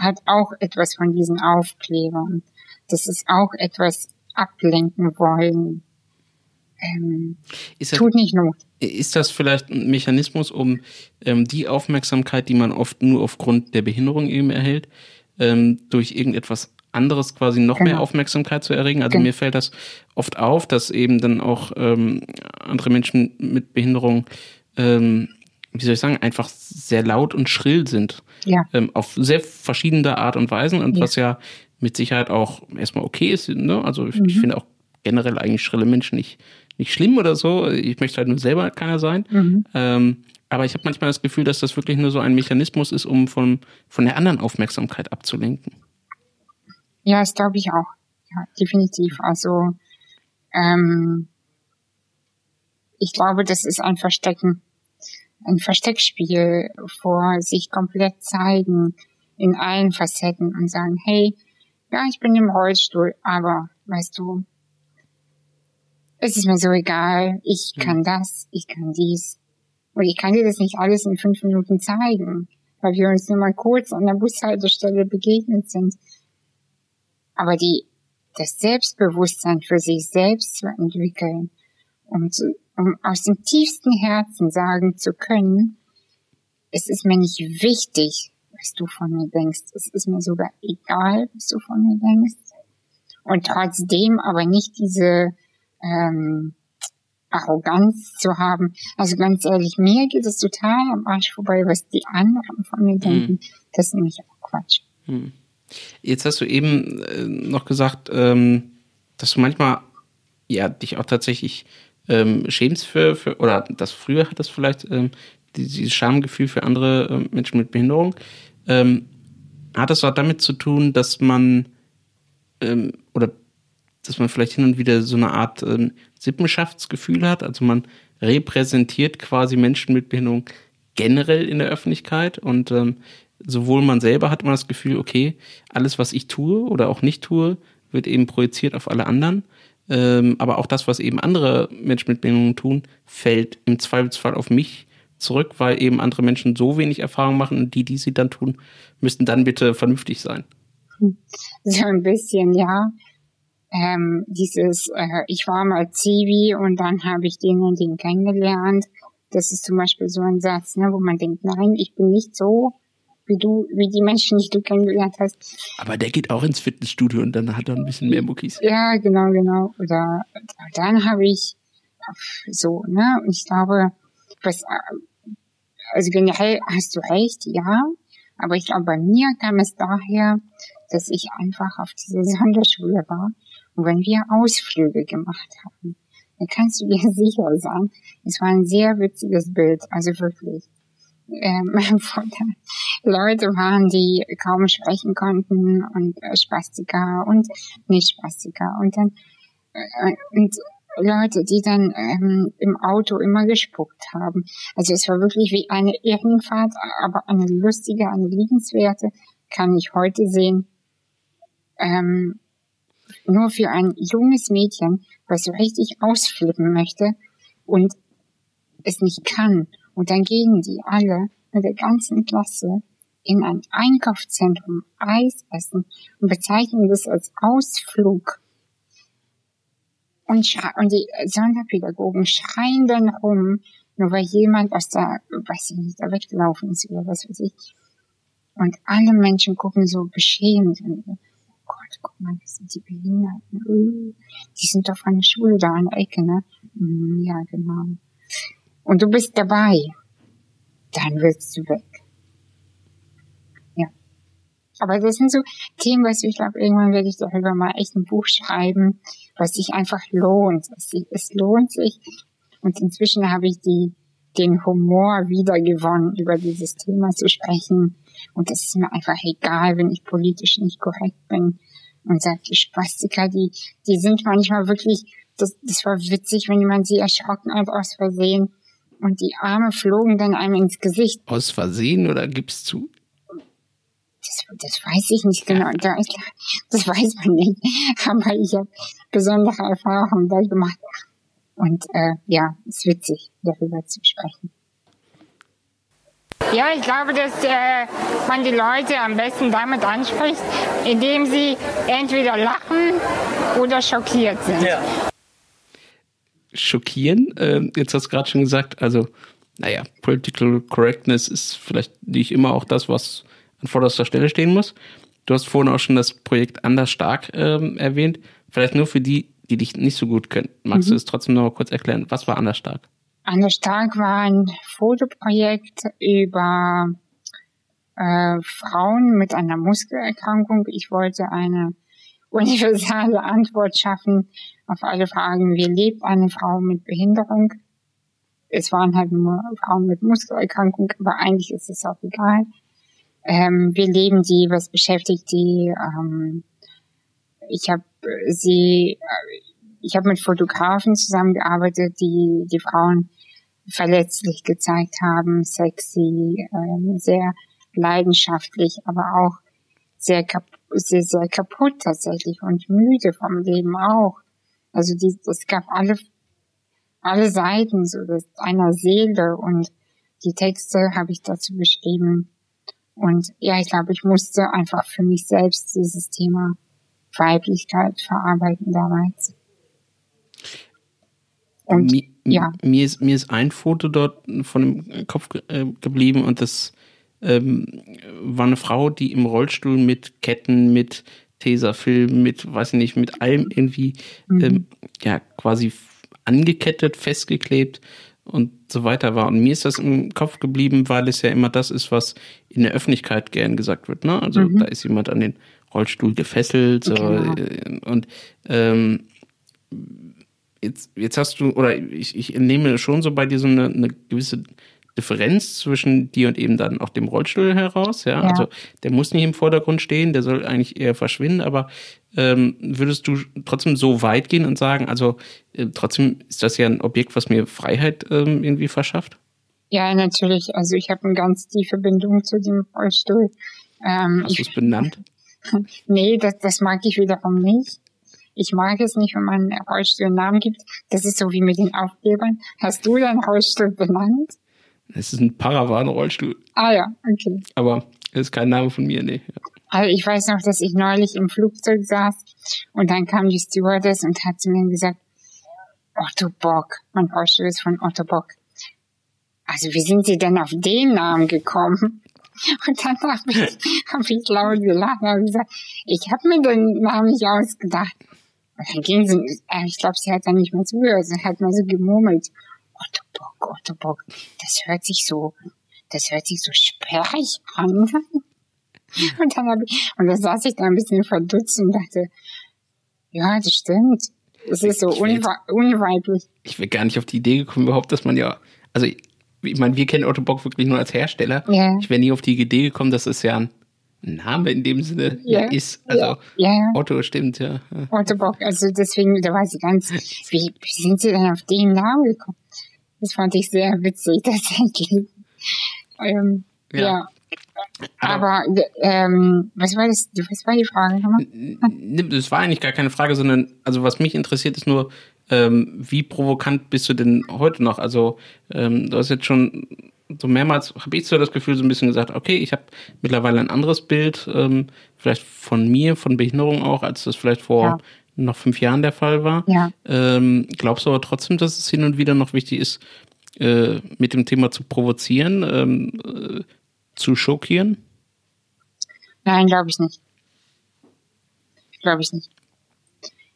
hat auch etwas von diesen Aufklebern. Das ist auch etwas ablenken wollen. Ähm, ist das, tut nicht Not. Ist das vielleicht ein Mechanismus, um ähm, die Aufmerksamkeit, die man oft nur aufgrund der Behinderung eben erhält, ähm, durch irgendetwas anderes quasi noch genau. mehr Aufmerksamkeit zu erregen? Also genau. mir fällt das oft auf, dass eben dann auch ähm, andere Menschen mit Behinderung ähm, wie soll ich sagen, einfach sehr laut und schrill sind. Ja. Ähm, auf sehr verschiedene Art und Weisen und ja. was ja mit Sicherheit auch erstmal okay ist. Ne? Also ich, mhm. ich finde auch generell eigentlich schrille Menschen nicht, nicht schlimm oder so. Ich möchte halt nur selber keiner sein. Mhm. Ähm, aber ich habe manchmal das Gefühl, dass das wirklich nur so ein Mechanismus ist, um von, von der anderen Aufmerksamkeit abzulenken. Ja, das glaube ich auch. Ja, definitiv. Also ähm, ich glaube, das ist ein Verstecken ein Versteckspiel vor sich komplett zeigen in allen Facetten und sagen, hey, ja, ich bin im Rollstuhl, aber weißt du, es ist mir so egal, ich hm. kann das, ich kann dies. Und ich kann dir das nicht alles in fünf Minuten zeigen, weil wir uns nur mal kurz an der Bushaltestelle begegnet sind. Aber die, das Selbstbewusstsein für sich selbst zu entwickeln, um zu, um aus dem tiefsten Herzen sagen zu können, es ist mir nicht wichtig, was du von mir denkst. Es ist mir sogar egal, was du von mir denkst. Und trotzdem aber nicht diese ähm, Arroganz zu haben. Also ganz ehrlich, mir geht es total am Arsch vorbei, was die anderen von mir denken. Mhm. Das ist nämlich auch Quatsch. Mhm. Jetzt hast du eben äh, noch gesagt, ähm, dass du manchmal ja dich auch tatsächlich ähm, schämst für, für, oder das früher hat das vielleicht ähm, dieses Schamgefühl für andere ähm, Menschen mit Behinderung. Ähm, hat das auch damit zu tun, dass man ähm, oder dass man vielleicht hin und wieder so eine Art ähm, Sippenschaftsgefühl hat? Also man repräsentiert quasi Menschen mit Behinderung generell in der Öffentlichkeit und sowohl man selber hat immer das Gefühl, okay, alles, was ich tue oder auch nicht tue, wird eben projiziert auf alle anderen. Ähm, aber auch das, was eben andere Menschen mit Behinderungen tun, fällt im Zweifelsfall auf mich zurück, weil eben andere Menschen so wenig Erfahrung machen und die, die sie dann tun, müssten dann bitte vernünftig sein. So ein bisschen, ja. Ähm, dieses, äh, ich war mal Zivi und dann habe ich den und den kennengelernt. Das ist zum Beispiel so ein Satz, ne, wo man denkt, nein, ich bin nicht so wie du, wie die Menschen, die du kennengelernt hast. Aber der geht auch ins Fitnessstudio und dann hat er ein bisschen mehr Muckis. Ja, genau, genau. Oder dann habe ich so, ne? Und ich glaube, was, also generell hast du recht, ja. Aber ich glaube, bei mir kam es daher, dass ich einfach auf dieser Sonderschule war. Und wenn wir Ausflüge gemacht haben, dann kannst du dir sicher sein, es war ein sehr witziges Bild, also wirklich ähm, Leute waren, die kaum sprechen konnten und äh, Spastiker und nicht Spastiker. Und dann äh, und Leute, die dann ähm, im Auto immer gespuckt haben. Also es war wirklich wie eine Ehrenfahrt, aber eine lustige, eine liebenswerte, kann ich heute sehen. Ähm, nur für ein junges Mädchen, was richtig ausflippen möchte und es nicht kann. Und dann gehen die alle mit der ganzen Klasse in ein Einkaufszentrum Eis essen und bezeichnen das als Ausflug. Und, und die Sonderpädagogen schreien dann rum, nur weil jemand aus der, weiß ich nicht, da weggelaufen ist oder was weiß ich. Und alle Menschen gucken so beschämt. Und, oh Gott, guck mal, das sind die Behinderten. Uh, die sind doch von der Schule da an der Ecke, ne? Mm, ja, genau. Und du bist dabei. Dann willst du weg. Aber das sind so Themen, was ich glaube, irgendwann werde ich darüber mal echt ein Buch schreiben, was sich einfach lohnt. Es, lohnt sich. Und inzwischen habe ich die, den Humor wiedergewonnen, über dieses Thema zu sprechen. Und es ist mir einfach egal, wenn ich politisch nicht korrekt bin. Und sagt, die Spastiker, die, die sind manchmal wirklich, das, das war witzig, wenn man sie erschrocken hat aus Versehen. Und die Arme flogen dann einem ins Gesicht. Aus Versehen oder gibst zu? Das, das weiß ich nicht genau. Das weiß man nicht. Aber ich habe besondere Erfahrungen da gemacht. Und äh, ja, es ist witzig, darüber zu sprechen. Ja, ich glaube, dass äh, man die Leute am besten damit anspricht, indem sie entweder lachen oder schockiert sind. Ja. Schockieren? Äh, jetzt hast du gerade schon gesagt, also, naja, Political Correctness ist vielleicht nicht immer auch das, was an vorderster Stelle stehen muss. Du hast vorhin auch schon das Projekt Anders Stark ähm, erwähnt. Vielleicht nur für die, die dich nicht so gut kennen. Magst mhm. du es trotzdem noch mal kurz erklären? Was war Anders Stark? Anders Stark war ein Fotoprojekt über äh, Frauen mit einer Muskelerkrankung. Ich wollte eine universale Antwort schaffen auf alle Fragen, wie lebt eine Frau mit Behinderung? Es waren halt nur Frauen mit Muskelerkrankung, aber eigentlich ist es auch egal. Ähm, wir leben die, was beschäftigt die? Ähm, ich habe sie, ich habe mit Fotografen zusammengearbeitet, die die Frauen verletzlich gezeigt haben, sexy, ähm, sehr leidenschaftlich, aber auch sehr, kap sehr, sehr kaputt tatsächlich und müde vom Leben auch. Also die, es gab alle, alle Seiten so das einer Seele und die Texte habe ich dazu beschrieben. Und ja, ich glaube, ich musste einfach für mich selbst dieses Thema Weiblichkeit verarbeiten damals. Und mir, ja. Mir ist, mir ist ein Foto dort von dem Kopf äh, geblieben und das ähm, war eine Frau, die im Rollstuhl mit Ketten, mit Tesafilm, mit, weiß ich nicht, mit allem irgendwie, mhm. ähm, ja, quasi angekettet, festgeklebt und so weiter war. Und mir ist das im Kopf geblieben, weil es ja immer das ist, was in der Öffentlichkeit gern gesagt wird. Ne? Also mhm. da ist jemand an den Rollstuhl gefesselt so, genau. Äh, und ähm, jetzt, jetzt hast du, oder ich, ich nehme schon so bei dir so eine, eine gewisse Differenz zwischen dir und eben dann auch dem Rollstuhl heraus. Ja? ja? also der muss nicht im Vordergrund stehen, der soll eigentlich eher verschwinden. Aber ähm, würdest du trotzdem so weit gehen und sagen, also äh, trotzdem ist das ja ein Objekt, was mir Freiheit ähm, irgendwie verschafft? Ja, natürlich. Also ich habe eine ganz tiefe Bindung zu dem Rollstuhl. Ähm, Hast du es benannt? nee, das, das mag ich wiederum nicht. Ich mag es nicht, wenn man Rollstuhl einen Namen gibt. Das ist so wie mit den Aufklebern. Hast du deinen Rollstuhl benannt? Es ist ein Paravan-Rollstuhl. Ah ja, okay. Aber es ist kein Name von mir, nee. Also ich weiß noch, dass ich neulich im Flugzeug saß und dann kam die Stewardess und hat zu mir gesagt, Otto Bock, mein Rollstuhl ist von Otto Bock. Also wie sind Sie denn auf den Namen gekommen? Und dann habe ich, hab ich laut gelacht und habe gesagt, ich habe mir den Namen nicht ausgedacht. Und dann ging sie, äh, ich glaube, sie hat dann nicht mehr zugehört, sie hat mal so gemurmelt. Otto Bock, Otto Bock, das hört sich so, das hört sich so sperrig an. Und dann habe ich, und dann saß ich da ein bisschen verdutzt und dachte, ja, das stimmt. Das ist so unweiblich. Ich wäre gar nicht auf die Idee gekommen, überhaupt, dass man ja, also ich meine, wir kennen Otto Bock wirklich nur als Hersteller. Ja. Ich wäre nie auf die Idee gekommen, dass es ja ein Name in dem Sinne ja, ist. Also ja, ja. Otto stimmt, ja. Otto Bock, also deswegen, da war sie ganz, wie, wie sind sie denn auf den Namen gekommen? Das fand ich sehr witzig tatsächlich. Ähm, ja. ja. Aber ähm, was war das? Was war die Frage nochmal? Das war eigentlich gar keine Frage, sondern also was mich interessiert ist nur, ähm, wie provokant bist du denn heute noch? Also ähm, du hast jetzt schon so mehrmals habe ich so das Gefühl so ein bisschen gesagt, okay, ich habe mittlerweile ein anderes Bild, ähm, vielleicht von mir, von Behinderung auch, als das vielleicht vor ja. Noch fünf Jahren der Fall war. Ja. Ähm, glaubst du aber trotzdem, dass es hin und wieder noch wichtig ist, äh, mit dem Thema zu provozieren, ähm, äh, zu schockieren? Nein, glaube ich nicht. Glaube ich nicht.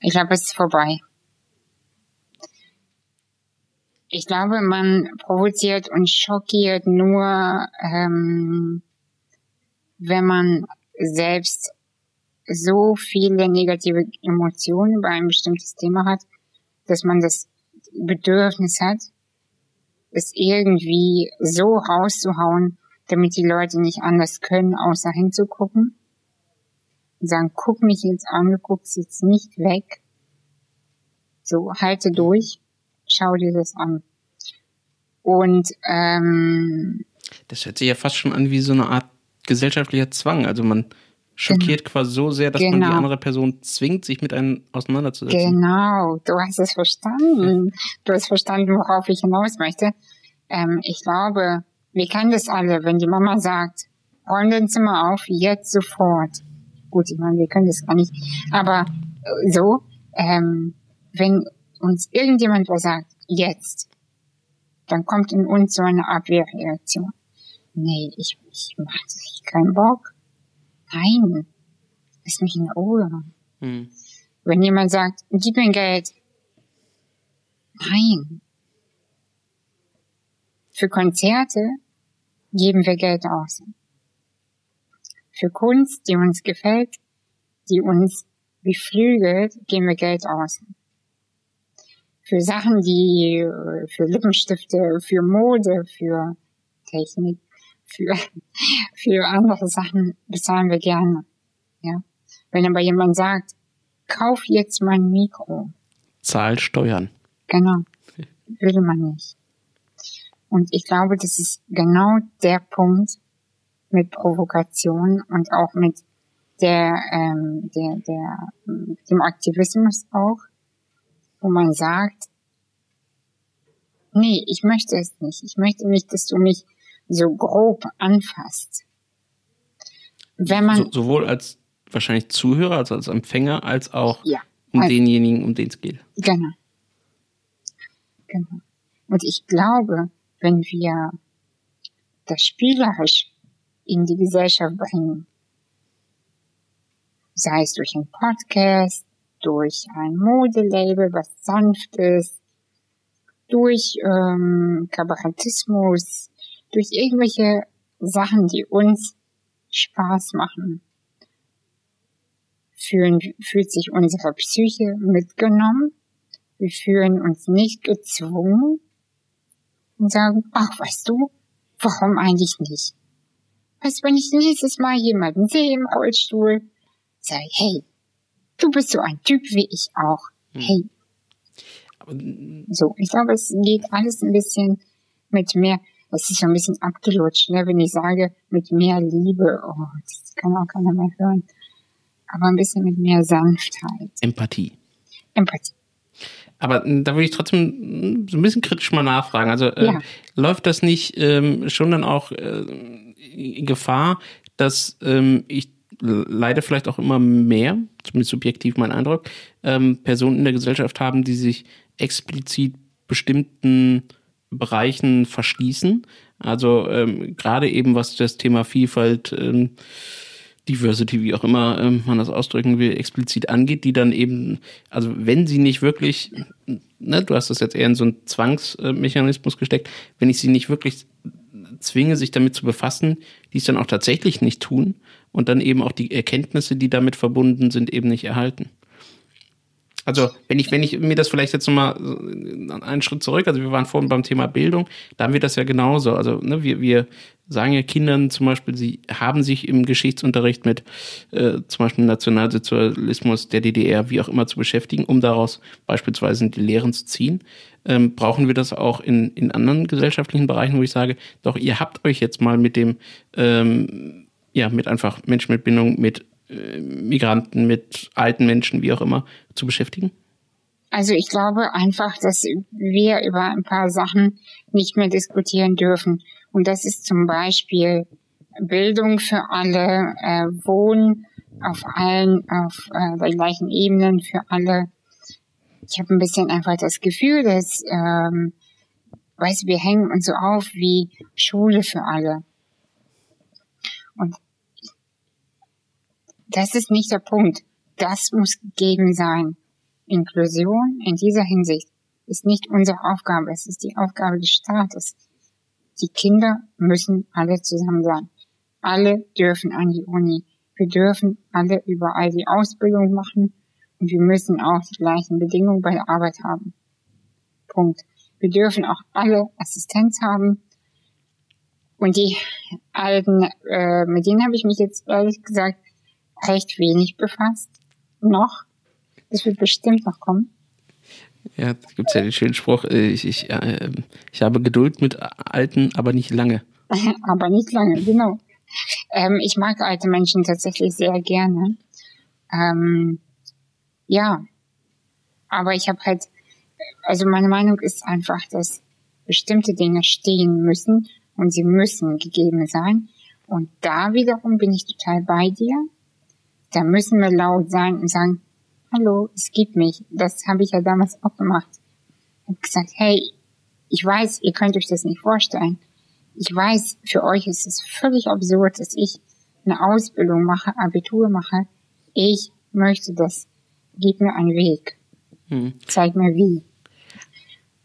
Ich glaube, es ist vorbei. Ich glaube, man provoziert und schockiert nur, ähm, wenn man selbst so viele negative Emotionen über ein bestimmtes Thema hat, dass man das Bedürfnis hat, es irgendwie so rauszuhauen, damit die Leute nicht anders können, außer hinzugucken. Und sagen, guck mich jetzt an, du guckst jetzt nicht weg. So, halte durch, schau dir das an. Und ähm, das hört sich ja fast schon an wie so eine Art gesellschaftlicher Zwang. Also man schockiert genau. quasi so sehr, dass genau. man die genau. andere Person zwingt, sich mit einem auseinanderzusetzen. Genau, du hast es verstanden. Du hast verstanden, worauf ich hinaus möchte. Ähm, ich glaube, wir kennen das alle, wenn die Mama sagt, räum dein Zimmer auf, jetzt sofort. Gut, ich meine, wir können das gar nicht. Aber äh, so, ähm, wenn uns irgendjemand was sagt, jetzt, dann kommt in uns so eine Abwehrreaktion. Nee, ich, ich mach das, ich keinen Bock. Nein, lass mich in Ruhe. Hm. Wenn jemand sagt, gib mir Geld. Nein. Für Konzerte geben wir Geld aus. Für Kunst, die uns gefällt, die uns beflügelt, geben wir Geld aus. Für Sachen, die, für Lippenstifte, für Mode, für Technik, für, für andere Sachen bezahlen wir gerne. Ja. Wenn aber jemand sagt, kauf jetzt mein Mikro. Zahl Steuern. Genau. Würde man nicht. Und ich glaube, das ist genau der Punkt mit Provokation und auch mit der, ähm, der, der, dem Aktivismus auch, wo man sagt, nee, ich möchte es nicht. Ich möchte nicht, dass du mich so grob anfasst. Wenn man so, sowohl als wahrscheinlich Zuhörer, also als Empfänger, als auch ja, um also, denjenigen, um den es geht. Genau. Genau. Und ich glaube, wenn wir das spielerisch in die Gesellschaft bringen, sei es durch ein Podcast, durch ein Modelabel, was sanft ist, durch ähm, Kabarettismus, durch irgendwelche Sachen, die uns Spaß machen, fühlen, fühlt sich unsere Psyche mitgenommen. Wir fühlen uns nicht gezwungen und sagen, ach, weißt du, warum eigentlich nicht? Weißt du, wenn ich nächstes Mal jemanden sehe im Rollstuhl, sage ich, hey, du bist so ein Typ wie ich auch. Hm. Hey. So, ich glaube, es geht alles ein bisschen mit mehr, es ist so ein bisschen abgelutscht, ne, wenn ich sage, mit mehr Liebe, oh, das kann auch keiner mehr hören. Aber ein bisschen mit mehr Sanftheit. Empathie. Empathie. Aber hm, da würde ich trotzdem hm, so ein bisschen kritisch mal nachfragen. Also äh, ja. läuft das nicht ähm, schon dann auch äh, in Gefahr, dass ähm, ich leider vielleicht auch immer mehr, zumindest subjektiv mein Eindruck, ähm, Personen in der Gesellschaft haben, die sich explizit bestimmten Bereichen verschließen. Also ähm, gerade eben was das Thema Vielfalt, ähm, Diversity, wie auch immer ähm, man das ausdrücken will, explizit angeht, die dann eben, also wenn sie nicht wirklich, ne, du hast das jetzt eher in so einen Zwangsmechanismus gesteckt, wenn ich sie nicht wirklich zwinge, sich damit zu befassen, die es dann auch tatsächlich nicht tun und dann eben auch die Erkenntnisse, die damit verbunden sind, eben nicht erhalten. Also wenn ich, wenn ich mir das vielleicht jetzt nochmal einen Schritt zurück, also wir waren vorhin beim Thema Bildung, da haben wir das ja genauso. Also ne, wir, wir sagen ja Kindern zum Beispiel, sie haben sich im Geschichtsunterricht mit äh, zum Beispiel Nationalsozialismus der DDR, wie auch immer, zu beschäftigen, um daraus beispielsweise die Lehren zu ziehen. Ähm, brauchen wir das auch in, in anderen gesellschaftlichen Bereichen, wo ich sage, doch, ihr habt euch jetzt mal mit dem, ähm, ja, mit einfach Menschen mit Bindung, mit äh, Migranten, mit alten Menschen, wie auch immer, zu beschäftigen? Also ich glaube einfach, dass wir über ein paar Sachen nicht mehr diskutieren dürfen. Und das ist zum Beispiel Bildung für alle, äh, Wohnen auf allen, auf äh, der gleichen Ebenen für alle. Ich habe ein bisschen einfach das Gefühl, dass, ähm, weißt wir hängen uns so auf wie Schule für alle. Und das ist nicht der Punkt. Das muss gegeben sein. Inklusion in dieser Hinsicht ist nicht unsere Aufgabe, es ist die Aufgabe des Staates. Die Kinder müssen alle zusammen sein. Alle dürfen an die Uni. Wir dürfen alle überall die Ausbildung machen und wir müssen auch die gleichen Bedingungen bei der Arbeit haben. Punkt. Wir dürfen auch alle Assistenz haben. Und die alten, äh, mit denen habe ich mich jetzt ehrlich gesagt recht wenig befasst. Noch. Das wird bestimmt noch kommen. Ja, da gibt es ja den schönen Spruch, äh, ich, ich, äh, ich habe Geduld mit Alten, aber nicht lange. aber nicht lange, genau. Ähm, ich mag alte Menschen tatsächlich sehr gerne. Ähm, ja, aber ich habe halt, also meine Meinung ist einfach, dass bestimmte Dinge stehen müssen und sie müssen gegeben sein. Und da wiederum bin ich total bei dir. Da müssen wir laut sein und sagen, hallo, es gibt mich. Das habe ich ja damals auch gemacht. Ich habe gesagt, hey, ich weiß, ihr könnt euch das nicht vorstellen. Ich weiß, für euch ist es völlig absurd, dass ich eine Ausbildung mache, Abitur mache. Ich möchte das. Gib mir einen Weg. Hm. Zeig mir wie.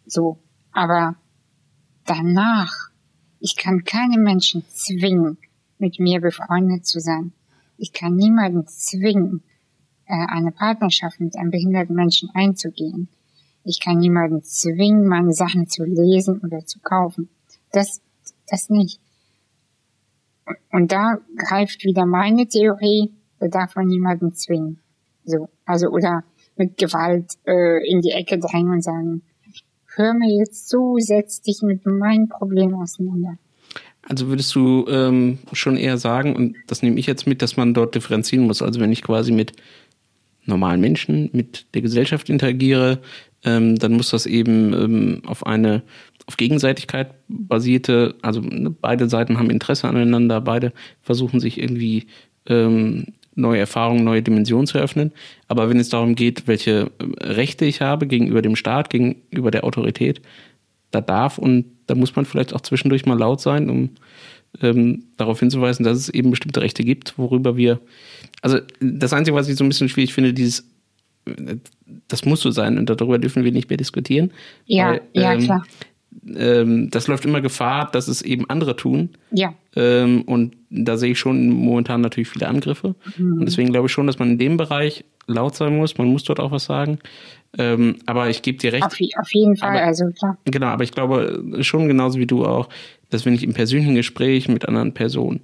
So. Aber danach, ich kann keine Menschen zwingen, mit mir befreundet zu sein. Ich kann niemanden zwingen, äh, eine Partnerschaft mit einem behinderten Menschen einzugehen. Ich kann niemanden zwingen, meine Sachen zu lesen oder zu kaufen. Das, das nicht. Und da greift wieder meine Theorie, da darf man niemanden zwingen. So, also oder mit Gewalt äh, in die Ecke drängen und sagen, hör mir jetzt zu, setz dich mit meinem Problem auseinander. Also würdest du ähm, schon eher sagen, und das nehme ich jetzt mit, dass man dort differenzieren muss. Also wenn ich quasi mit normalen Menschen, mit der Gesellschaft interagiere, ähm, dann muss das eben ähm, auf eine auf Gegenseitigkeit basierte, also ne, beide Seiten haben Interesse aneinander, beide versuchen sich irgendwie ähm, neue Erfahrungen, neue Dimensionen zu eröffnen. Aber wenn es darum geht, welche äh, Rechte ich habe gegenüber dem Staat, gegenüber der Autorität, da darf und da muss man vielleicht auch zwischendurch mal laut sein, um ähm, darauf hinzuweisen, dass es eben bestimmte Rechte gibt, worüber wir. Also das Einzige, was ich so ein bisschen schwierig finde, dieses, das muss so sein und darüber dürfen wir nicht mehr diskutieren. Ja, weil, ja, ähm, klar. Ähm, das läuft immer Gefahr, dass es eben andere tun. Ja. Ähm, und da sehe ich schon momentan natürlich viele Angriffe. Mhm. Und deswegen glaube ich schon, dass man in dem Bereich laut sein muss. Man muss dort auch was sagen. Ähm, aber ich gebe dir recht. Auf, auf jeden Fall, aber, also klar. Genau, aber ich glaube schon genauso wie du auch, dass wenn ich im persönlichen Gespräch mit anderen Personen,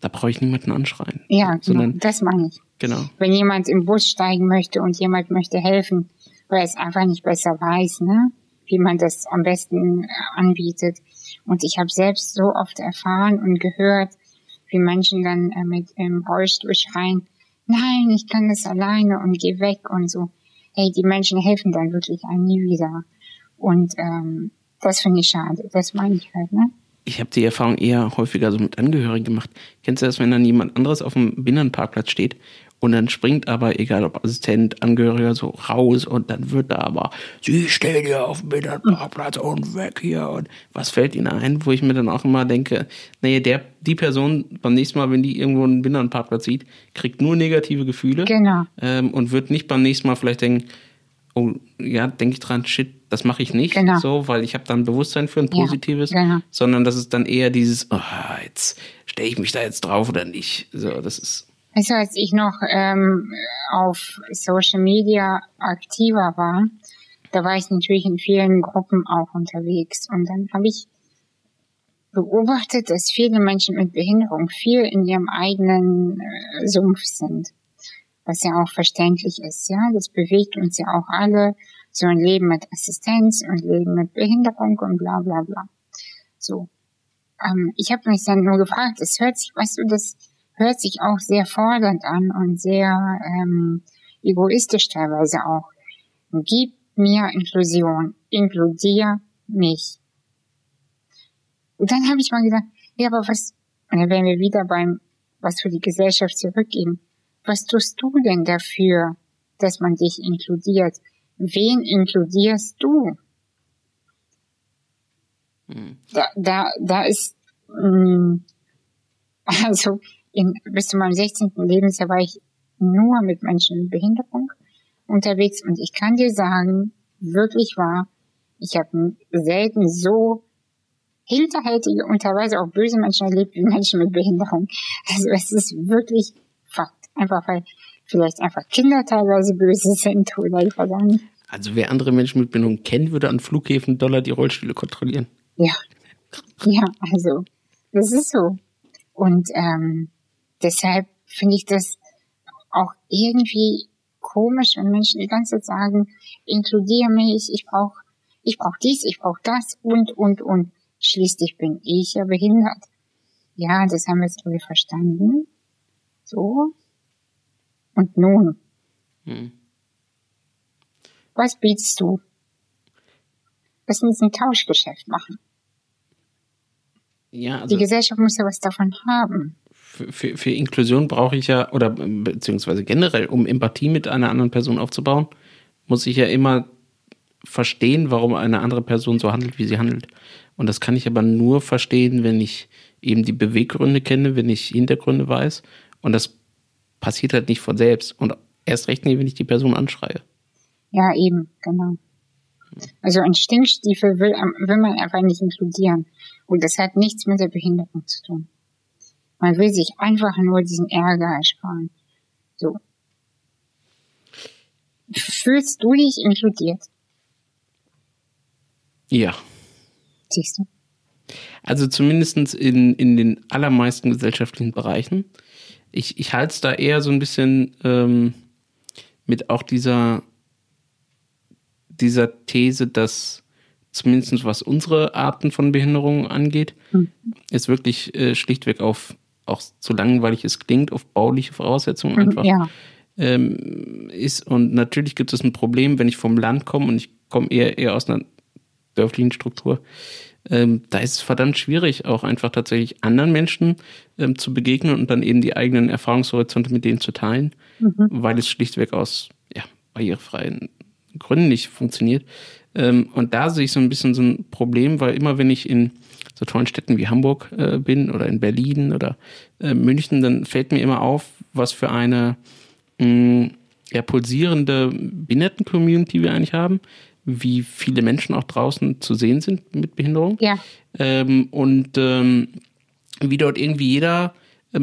da brauche ich niemanden anschreien. Ja, genau, sondern, das meine ich. Genau. Wenn jemand im Bus steigen möchte und jemand möchte helfen, weil er es einfach nicht besser weiß, ne, wie man das am besten äh, anbietet. Und ich habe selbst so oft erfahren und gehört, wie Menschen dann äh, mit im Rollstuhl schreien, nein, ich kann das alleine und geh weg und so hey, die Menschen helfen dann wirklich einem nie wieder. Und ähm, das finde ich schade. Das meine ich halt, ne? Ich habe die Erfahrung eher häufiger so mit Angehörigen gemacht. Kennst du das, wenn dann jemand anderes auf dem Binnenparkplatz steht und dann springt aber, egal ob Assistent, Angehöriger, so raus und dann wird da aber, sie stehen hier auf dem Binnenparkplatz und weg hier und was fällt ihnen ein, wo ich mir dann auch immer denke, nee, der, die Person beim nächsten Mal, wenn die irgendwo einen Binnenparkplatz sieht, kriegt nur negative Gefühle genau. ähm, und wird nicht beim nächsten Mal vielleicht denken, oh, ja, denke ich dran, shit, das mache ich nicht, genau. so, weil ich habe dann Bewusstsein für ein positives, ja, genau. sondern das ist dann eher dieses, oh, jetzt stelle ich mich da jetzt drauf oder nicht. So, das ist Du, als ich noch ähm, auf Social Media aktiver war, da war ich natürlich in vielen Gruppen auch unterwegs. Und dann habe ich beobachtet, dass viele Menschen mit Behinderung viel in ihrem eigenen äh, Sumpf sind. Was ja auch verständlich ist, ja. Das bewegt uns ja auch alle. So ein Leben mit Assistenz und Leben mit Behinderung und bla bla bla. So. Ähm, ich habe mich dann nur gefragt, es hört sich, weißt du, das hört sich auch sehr fordernd an und sehr ähm, egoistisch teilweise auch. Gib mir Inklusion, inkludier mich. Und dann habe ich mal gedacht, ja, aber was, und dann wären wir wieder beim, was für die Gesellschaft zurückgeben. Was tust du denn dafür, dass man dich inkludiert? Wen inkludierst du? Hm. Da, da, da ist, mh, mm, also in, bis zu meinem 16. Lebensjahr war ich nur mit Menschen mit Behinderung unterwegs und ich kann dir sagen, wirklich wahr, ich habe selten so hinterhältige und teilweise auch böse Menschen erlebt wie Menschen mit Behinderung. Also es ist wirklich Fakt. Einfach weil vielleicht einfach Kinder teilweise böse sind oder ich nicht. Also wer andere Menschen mit Behinderung kennt, würde an Flughäfen Dollar die Rollstühle kontrollieren. Ja. Ja, also das ist so. Und ähm, deshalb finde ich das auch irgendwie komisch, wenn Menschen die ganze Zeit sagen, inkludiere mich, ich brauche ich brauch dies, ich brauche das und, und, und. Schließlich bin ich ja behindert. Ja, das haben wir jetzt alle verstanden. So. Und nun? Hm. Was bietest du? Lass uns ein Tauschgeschäft machen. Ja, also Die Gesellschaft muss ja was davon haben für, für, Inklusion brauche ich ja, oder beziehungsweise generell, um Empathie mit einer anderen Person aufzubauen, muss ich ja immer verstehen, warum eine andere Person so handelt, wie sie handelt. Und das kann ich aber nur verstehen, wenn ich eben die Beweggründe kenne, wenn ich Hintergründe weiß. Und das passiert halt nicht von selbst. Und erst recht nicht, wenn ich die Person anschreie. Ja, eben, genau. Also ein Stinkstiefel will, will man einfach nicht inkludieren. Und das hat nichts mit der Behinderung zu tun. Man will sich einfach nur diesen Ärger ersparen. So. Fühlst du dich inkludiert? Ja. Siehst du? Also zumindestens in, in den allermeisten gesellschaftlichen Bereichen. Ich, ich halte es da eher so ein bisschen ähm, mit auch dieser, dieser These, dass zumindest was unsere Arten von Behinderungen angeht, mhm. es wirklich äh, schlichtweg auf auch so langweilig es klingt, auf bauliche Voraussetzungen mhm, einfach ja. ähm, ist. Und natürlich gibt es ein Problem, wenn ich vom Land komme und ich komme eher, eher aus einer dörflichen Struktur. Ähm, da ist es verdammt schwierig, auch einfach tatsächlich anderen Menschen ähm, zu begegnen und dann eben die eigenen Erfahrungshorizonte mit denen zu teilen, mhm. weil es schlichtweg aus ja, barrierefreien Gründen nicht funktioniert. Ähm, und da sehe ich so ein bisschen so ein Problem, weil immer wenn ich in so tollen Städten wie Hamburg äh, bin oder in Berlin oder äh, München, dann fällt mir immer auf, was für eine mh, ja, pulsierende Behinderten-Community wir eigentlich haben, wie viele Menschen auch draußen zu sehen sind mit Behinderung. Ja. Ähm, und ähm, wie dort irgendwie jeder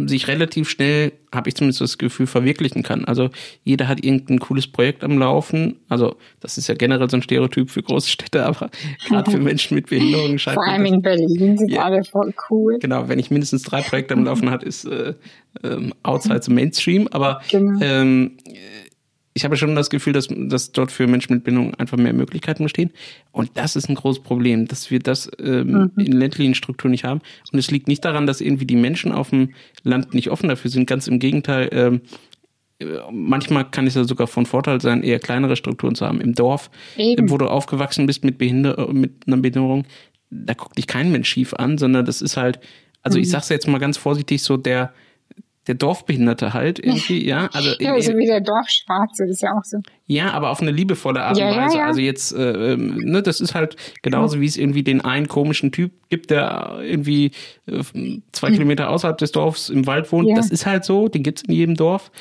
sich relativ schnell, habe ich zumindest das Gefühl, verwirklichen kann. Also jeder hat irgendein cooles Projekt am Laufen. Also das ist ja generell so ein Stereotyp für große Städte, aber gerade für Menschen mit Behinderungen scheint Vor allem in Berlin sind ja, alle voll cool. Genau, wenn ich mindestens drei Projekte am Laufen hat, ist äh, ähm, outside the Mainstream. Aber genau. ähm, ich habe schon das Gefühl, dass, dass dort für Menschen mit Bindung einfach mehr Möglichkeiten bestehen. Und das ist ein großes Problem, dass wir das ähm, mhm. in ländlichen Strukturen nicht haben. Und es liegt nicht daran, dass irgendwie die Menschen auf dem Land nicht offen dafür sind. Ganz im Gegenteil. Ähm, manchmal kann es ja sogar von Vorteil sein, eher kleinere Strukturen zu haben. Im Dorf, Eben. wo du aufgewachsen bist mit, Behinder mit einer Behinderung, da guckt dich kein Mensch schief an, sondern das ist halt, also mhm. ich sag's jetzt mal ganz vorsichtig, so der der Dorfbehinderte halt irgendwie, ja. Also, ja, so wie der Dorfschwarze, ist ja auch so. Ja, aber auf eine liebevolle Art und ja, Weise. Ja, ja. Also jetzt, äh, ähm, ne, das ist halt genauso, wie es irgendwie den einen komischen Typ gibt, der irgendwie äh, zwei hm. Kilometer außerhalb des Dorfs im Wald wohnt. Das ist halt so, den gibt's in jedem Dorf.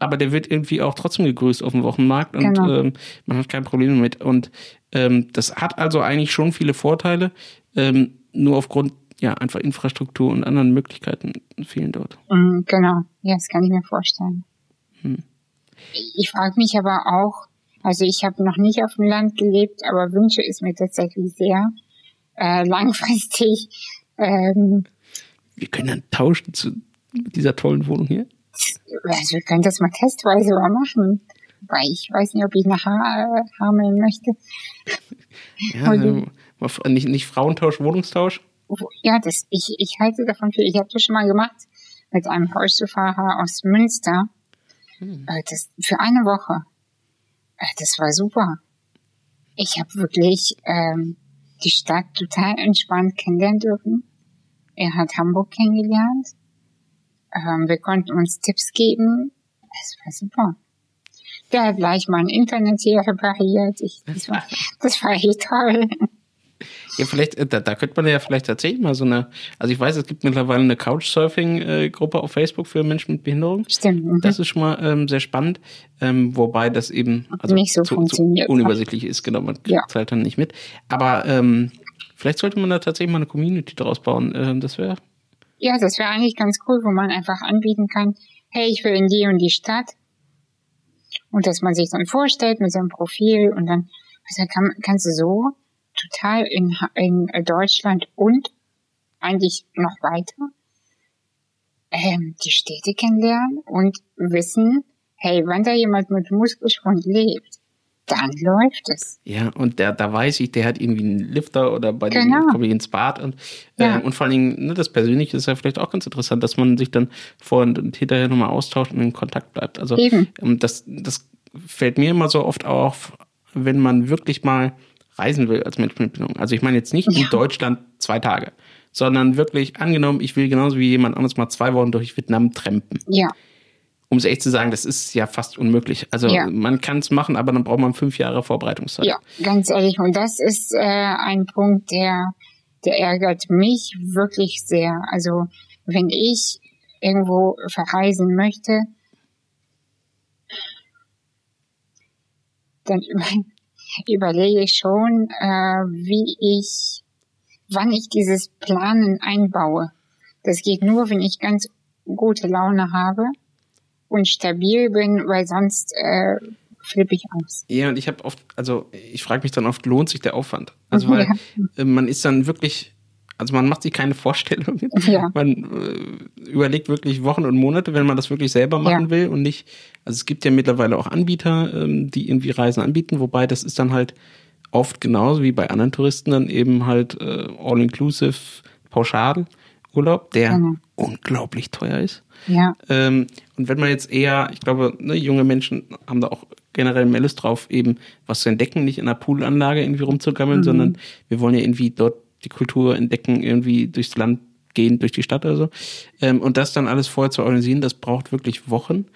Aber der wird irgendwie auch trotzdem gegrüßt auf dem Wochenmarkt und genau. ähm, man hat kein Problem damit. Und ähm, das hat also eigentlich schon viele Vorteile, ähm, nur aufgrund ja, einfach Infrastruktur und anderen Möglichkeiten fehlen dort. Mhm, genau, ja, das kann ich mir vorstellen. Hm. Ich frage mich aber auch, also ich habe noch nicht auf dem Land gelebt, aber wünsche es mir tatsächlich sehr äh, langfristig. Ähm, wir können dann tauschen zu dieser tollen Wohnung hier. Also wir können das mal testweise mal machen. Weil ich weiß nicht, ob ich nach ha Hameln möchte. Ja, also, nicht, nicht Frauentausch, Wohnungstausch? Ja, das, ich, ich halte davon viel. Ich habe das schon mal gemacht mit einem Rollstuhlfahrer aus Münster. Hm. Äh, das, für eine Woche. Äh, das war super. Ich habe wirklich ähm, die Stadt total entspannt kennenlernen dürfen. Er hat Hamburg kennengelernt. Ähm, wir konnten uns Tipps geben. Es war super. Der hat gleich mein Internet hier repariert. Ich, das, war, das war echt toll. Ja, vielleicht, äh, da, da könnte man ja vielleicht tatsächlich mal so eine, also ich weiß, es gibt mittlerweile eine Couchsurfing-Gruppe auf Facebook für Menschen mit Behinderung. Stimmt. Mhm. Das ist schon mal ähm, sehr spannend, ähm, wobei das eben also nicht so zu, funktioniert. Zu unübersichtlich ist, genau, man kriegt ja. halt dann nicht mit. Aber ähm, vielleicht sollte man da tatsächlich mal eine Community draus bauen. Ähm, das wäre. Ja, das wäre eigentlich ganz cool, wo man einfach anbieten kann, hey, ich will in die und die Stadt. Und dass man sich dann vorstellt mit seinem Profil und dann, also kann, kannst du so total in, in Deutschland und eigentlich noch weiter ähm, die Städte kennenlernen und wissen, hey, wenn da jemand mit Muskelschwund lebt, dann läuft es. Ja, und der, da weiß ich, der hat irgendwie einen Lifter oder bei genau. dem komme ich ins Bad und, äh, ja. und vor allen Dingen, ne, das Persönliche ist ja vielleicht auch ganz interessant, dass man sich dann vor und hinterher nochmal austauscht und in Kontakt bleibt. Also Eben. Ähm, das, das fällt mir immer so oft auf, wenn man wirklich mal reisen will als Mensch mit Behinderung. Also ich meine jetzt nicht ja. in Deutschland zwei Tage, sondern wirklich angenommen, ich will genauso wie jemand anderes mal zwei Wochen durch Vietnam trampen. Ja. Um es echt zu sagen, das ist ja fast unmöglich. Also ja. man kann es machen, aber dann braucht man fünf Jahre Vorbereitungszeit. Ja, ganz ehrlich. Und das ist äh, ein Punkt, der, der ärgert mich wirklich sehr. Also wenn ich irgendwo verreisen möchte, dann überlege ich schon, äh, wie ich, wann ich dieses Planen einbaue. Das geht nur, wenn ich ganz gute Laune habe und stabil bin, weil sonst äh, flippe ich aus. Ja, und ich habe oft, also ich frage mich dann oft, lohnt sich der Aufwand? Also weil ja. Äh, man ist dann wirklich also man macht sich keine Vorstellungen. Ja. Man äh, überlegt wirklich Wochen und Monate, wenn man das wirklich selber machen ja. will und nicht. Also es gibt ja mittlerweile auch Anbieter, ähm, die irgendwie Reisen anbieten, wobei das ist dann halt oft genauso wie bei anderen Touristen dann eben halt äh, all-inclusive Pauschalurlaub, der mhm. unglaublich teuer ist. Ja. Ähm, und wenn man jetzt eher, ich glaube, ne, junge Menschen haben da auch generell mehr Lust drauf, eben was zu entdecken, nicht in einer Poolanlage irgendwie rumzugammeln, mhm. sondern wir wollen ja irgendwie dort die Kultur entdecken, irgendwie durchs Land gehen, durch die Stadt oder so. Ähm, und das dann alles vorher zu organisieren, das braucht wirklich Wochen.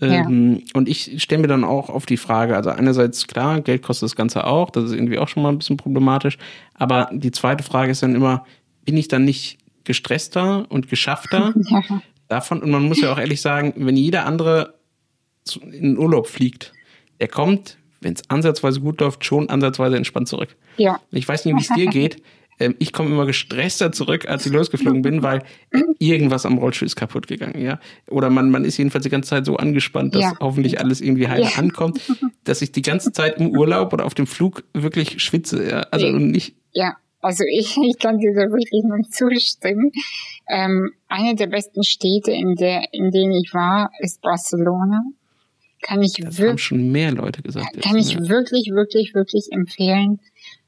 Ähm, ja. Und ich stelle mir dann auch auf die Frage, also einerseits klar, Geld kostet das Ganze auch, das ist irgendwie auch schon mal ein bisschen problematisch. Aber die zweite Frage ist dann immer, bin ich dann nicht gestresster und geschaffter ja. davon? Und man muss ja auch ehrlich sagen, wenn jeder andere in den Urlaub fliegt, der kommt, wenn es ansatzweise gut läuft, schon ansatzweise entspannt zurück. Ja. Ich weiß nicht, wie es dir geht. Ähm, ich komme immer gestresster zurück, als ich losgeflogen bin, weil irgendwas am Rollstuhl ist kaputt gegangen, ja. Oder man, man ist jedenfalls die ganze Zeit so angespannt, dass ja. hoffentlich alles irgendwie heil ja. ankommt, dass ich die ganze Zeit im Urlaub oder auf dem Flug wirklich schwitze, ja. Also nicht. Ja. Also ich, ich kann dir da wirklich nur zustimmen. Ähm, eine der besten Städte, in der, in denen ich war, ist Barcelona. Kann ich das haben schon mehr Leute gesagt. Kann jetzt, ich ja. wirklich, wirklich, wirklich empfehlen.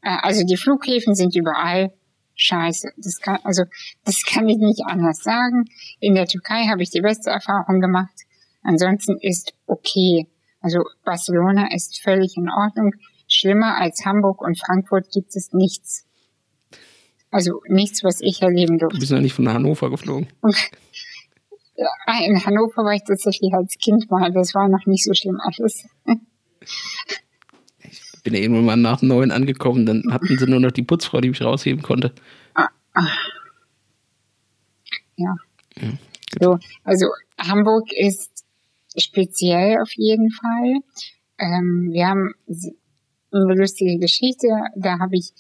Äh, also die Flughäfen sind überall scheiße. Das kann, also, das kann ich nicht anders sagen. In der Türkei habe ich die beste Erfahrung gemacht. Ansonsten ist okay. Also Barcelona ist völlig in Ordnung. Schlimmer als Hamburg und Frankfurt gibt es nichts. Also nichts, was ich erleben durfte. Du bist ja nicht von Hannover geflogen. in Hannover war ich tatsächlich als Kind mal. Das war noch nicht so schlimm alles bin ja irgendwann mal nach neun angekommen, dann hatten sie nur noch die Putzfrau, die mich rausheben konnte. Ah, ah. Ja. ja so, also Hamburg ist speziell auf jeden Fall. Ähm, wir haben eine lustige Geschichte, da habe ich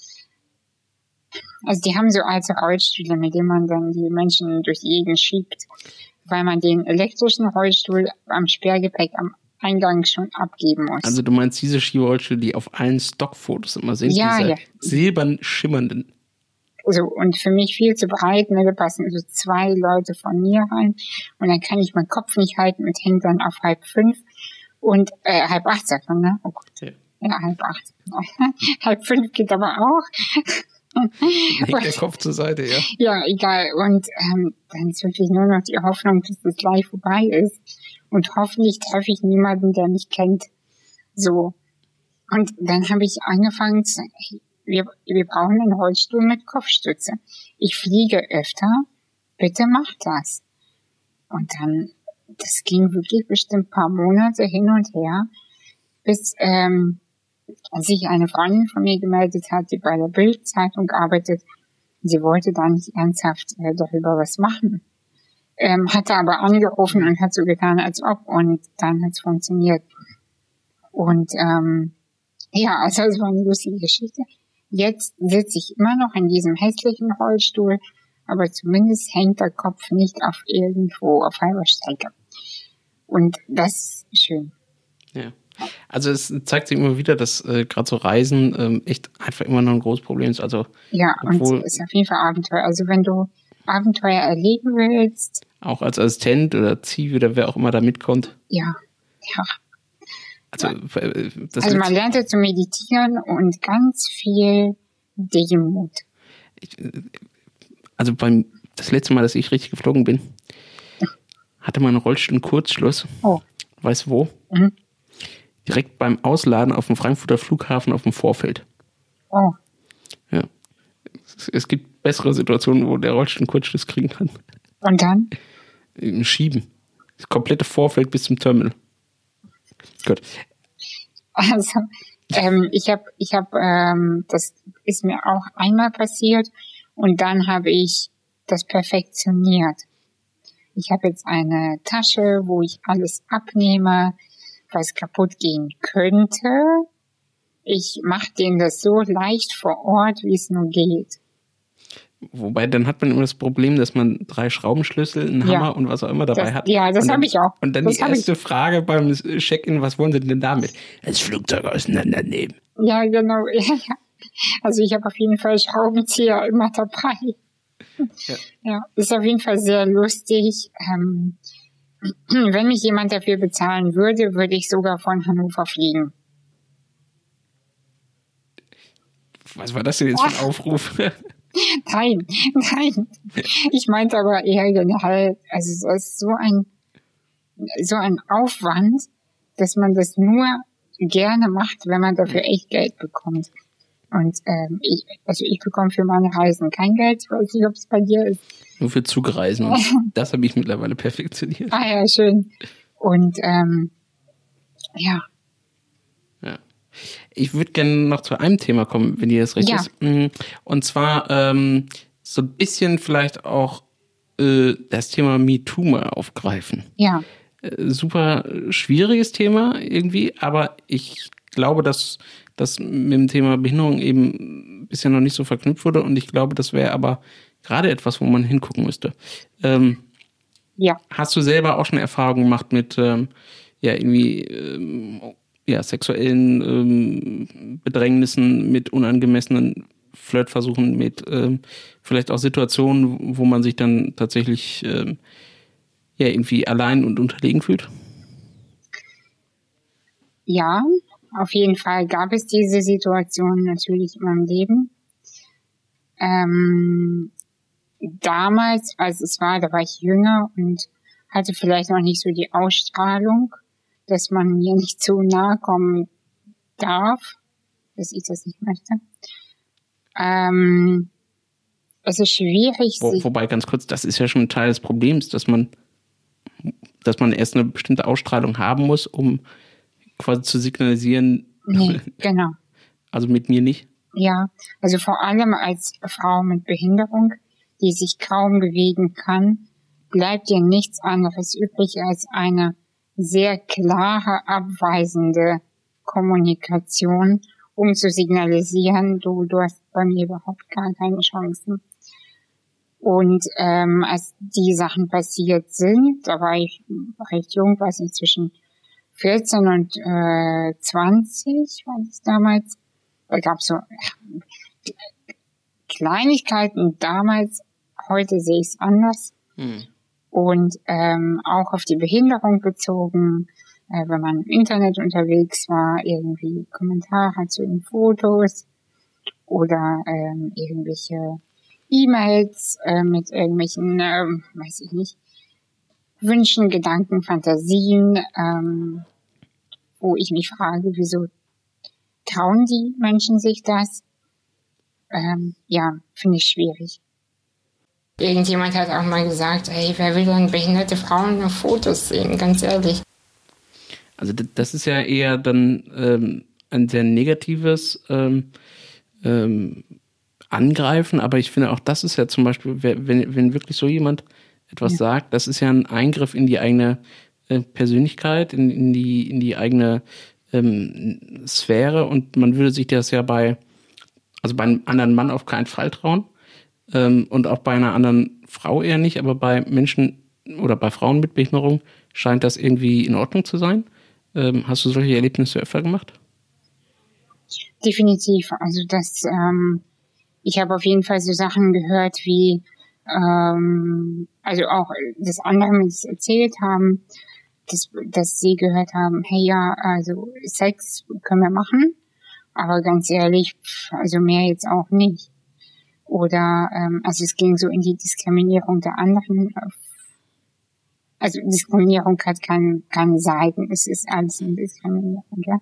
also die haben so alte Rollstühle, mit denen man dann die Menschen durch die Gegend schiebt, weil man den elektrischen Rollstuhl am Sperrgepäck am Eingang schon abgeben muss. Also du meinst diese Skirollstuhl, die auf allen Stockfotos immer sind, Ja, diese ja. silbern schimmernden. So, und für mich viel zu breit, ne, da passen so zwei Leute von mir rein und dann kann ich meinen Kopf nicht halten und hängt dann auf halb fünf und äh, halb acht sagt man, ne? Oh Gott. Ja. Ja, halb acht. halb fünf geht aber auch. Hängt der Kopf zur Seite, ja. Ja, egal. Und ähm, dann ist wirklich nur noch die Hoffnung, dass das gleich vorbei ist. Und hoffentlich treffe ich niemanden, der mich kennt. So. Und dann habe ich angefangen zu, wir, wir brauchen einen Holzstuhl mit Kopfstütze. Ich fliege öfter. Bitte mach das. Und dann, das ging wirklich bestimmt ein paar Monate hin und her, bis ähm, sich eine Freundin von mir gemeldet hat, die bei der Bildzeitung arbeitet. Sie wollte da nicht ernsthaft äh, darüber was machen. Ähm, hatte aber angerufen und hat so getan, als ob. Und dann hat's funktioniert. Und ähm, ja, also es war eine lustige Geschichte. Jetzt sitze ich immer noch in diesem hässlichen Rollstuhl, aber zumindest hängt der Kopf nicht auf irgendwo auf halber Strecke. Und das ist schön. ja. Also es zeigt sich immer wieder, dass äh, gerade so Reisen ähm, echt einfach immer noch ein großes Problem ist. Also Ja, und es ist auf jeden Fall Abenteuer. Also wenn du Abenteuer erleben willst, auch als Assistent oder Zivi oder wer auch immer da mitkommt. ja, ja. Also äh, also man lernt ja zu meditieren und ganz viel Demut. also beim das letzte Mal, dass ich richtig geflogen bin, hatte mein Rollstuhl einen Kurzschluss. Oh, Weißt du wo? Mhm. Direkt beim Ausladen auf dem Frankfurter Flughafen auf dem Vorfeld. oh, Ja. Es, es gibt bessere Situationen, wo der Rollstuhl einen Kurzschluss kriegen kann. und dann? Schieben. Das komplette Vorfeld bis zum Terminal. Gut. Also, ähm, ich habe, ich habe, ähm, das ist mir auch einmal passiert und dann habe ich das perfektioniert. Ich habe jetzt eine Tasche, wo ich alles abnehme, was kaputt gehen könnte. Ich mache denen das so leicht vor Ort, wie es nur geht. Wobei, dann hat man immer das Problem, dass man drei Schraubenschlüssel, einen Ja. Hammer und was auch immer dabei Das- hat. ja, das Und dann- hab ich auch. Und dann Das die hab ich. erste Frage beim Check-in, was wollen Sie denn damit? Das Flugzeug auseinandernehmen. Ja, genau. Ja, ja. Also ich habe auf jeden Fall Schraubenzieher immer dabei. Ja. Ja, ist auf jeden Fall sehr lustig. Ähm, wenn mich jemand dafür bezahlen würde, würde ich sogar von Hannover fliegen. Was war das denn jetzt für ein Aufruf? Nein, nein. Ich meinte aber eher generell, also es ist so ein, so ein Aufwand, dass man das nur gerne macht, wenn man dafür echt Geld bekommt. Und ähm, ich, also ich bekomme für meine Reisen kein Geld. Ich weiß nicht, ob es bei dir ist. Nur für Zugreisen. Das habe ich mittlerweile perfektioniert. Ah ja, schön. Und ähm, ja, Ja. Ich würde gerne noch zu einem Thema kommen, wenn dir das recht Ja. ist. Mm, Und zwar ähm, so ein bisschen vielleicht auch äh, das Thema MeToo mal aufgreifen. ja, Äh, super schwieriges Thema irgendwie, aber ich glaube, dass das mit dem Thema Behinderung eben bisher noch nicht so verknüpft wurde und ich glaube, das wäre aber gerade etwas, wo man hingucken müsste. Ähm, ja. Hast du selber auch schon Erfahrungen gemacht mit ähm, ja irgendwie ähm, ja, sexuellen ähm, Bedrängnissen, mit unangemessenen Flirtversuchen, mit ähm, vielleicht auch Situationen, wo man sich dann tatsächlich ähm, ja irgendwie allein und unterlegen fühlt? Ja, auf jeden Fall gab es diese Situation natürlich in meinem Leben. Ähm, damals, als es war, da war ich jünger und hatte vielleicht noch nicht so die Ausstrahlung, dass man mir nicht zu nahe kommen darf, dass ich das nicht möchte. Ähm, es ist schwierig, Wo, wobei ganz kurz, das ist ja schon Teil des Problems, dass man dass man erst eine bestimmte Ausstrahlung haben muss, um quasi zu signalisieren, nee, genau. also mit mir nicht. Ja, also vor allem als Frau mit Behinderung, die sich kaum bewegen kann, bleibt dir nichts anderes übrig als eine sehr klare, abweisende Kommunikation, um zu signalisieren, du, du hast bei mir überhaupt gar keine Chancen. Und ähm, als die Sachen passiert sind, da war ich recht jung, weiß nicht, zwischen 14 und äh, 20 war das damals. Da gab so ja, Kleinigkeiten damals. Heute sehe ich es anders. Hm. Und ähm, auch auf die Behinderung bezogen, äh, wenn man im Internet unterwegs war, irgendwie Kommentare zu den Fotos oder ähm, irgendwelche E-Mails äh, mit irgendwelchen, äh, weiß ich nicht, Wünschen, Gedanken, Fantasien, ähm, wo ich mich frage, wieso trauen die Menschen sich das? Ähm, ja, finde ich schwierig. Irgendjemand hat auch mal gesagt, ey, wer will denn behinderte Frauen nur Fotos sehen, ganz ehrlich. Also das ist ja eher dann ähm, ein sehr negatives ähm, ähm, Angreifen, aber ich finde auch das ist ja zum Beispiel, wenn, wenn wirklich so jemand etwas ja. sagt, das ist ja ein Eingriff in die eigene äh, Persönlichkeit, in, in, die, in die eigene ähm, Sphäre und man würde sich das ja bei, also bei einem anderen Mann auf keinen Fall trauen ähm, und auch bei einer anderen Frau eher nicht, aber bei Menschen oder bei Frauen mit Behinderung scheint das irgendwie in Ordnung zu sein. Ähm, hast du solche Erlebnisse öfter gemacht? Definitiv. Also das, ähm, ich habe auf jeden Fall so Sachen gehört wie, ähm, also auch das andere mir das erzählt haben, dass, dass sie gehört haben, hey ja, also Sex können wir machen, aber ganz ehrlich, also mehr jetzt auch nicht. Oder ähm, also es ging so in die Diskriminierung der anderen also Diskriminierung hat keine, keine Seiten, es ist alles eine Diskriminierung, ja.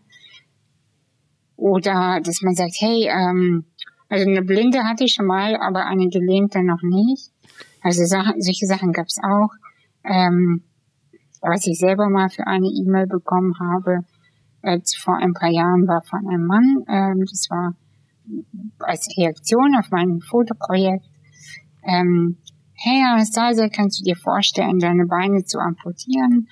Oder dass man sagt, hey, ähm, also eine Blinde hatte ich schon mal, aber eine Gelähmte noch nicht. Also Sachen, solche Sachen gab es auch. Ähm, was ich selber mal für eine E-Mail bekommen habe, äh, vor ein paar Jahren war von einem Mann, ähm, das war als Reaktion auf mein Fotoprojekt. Ähm, hey Anastasia, kannst du dir vorstellen, deine Beine zu amputieren?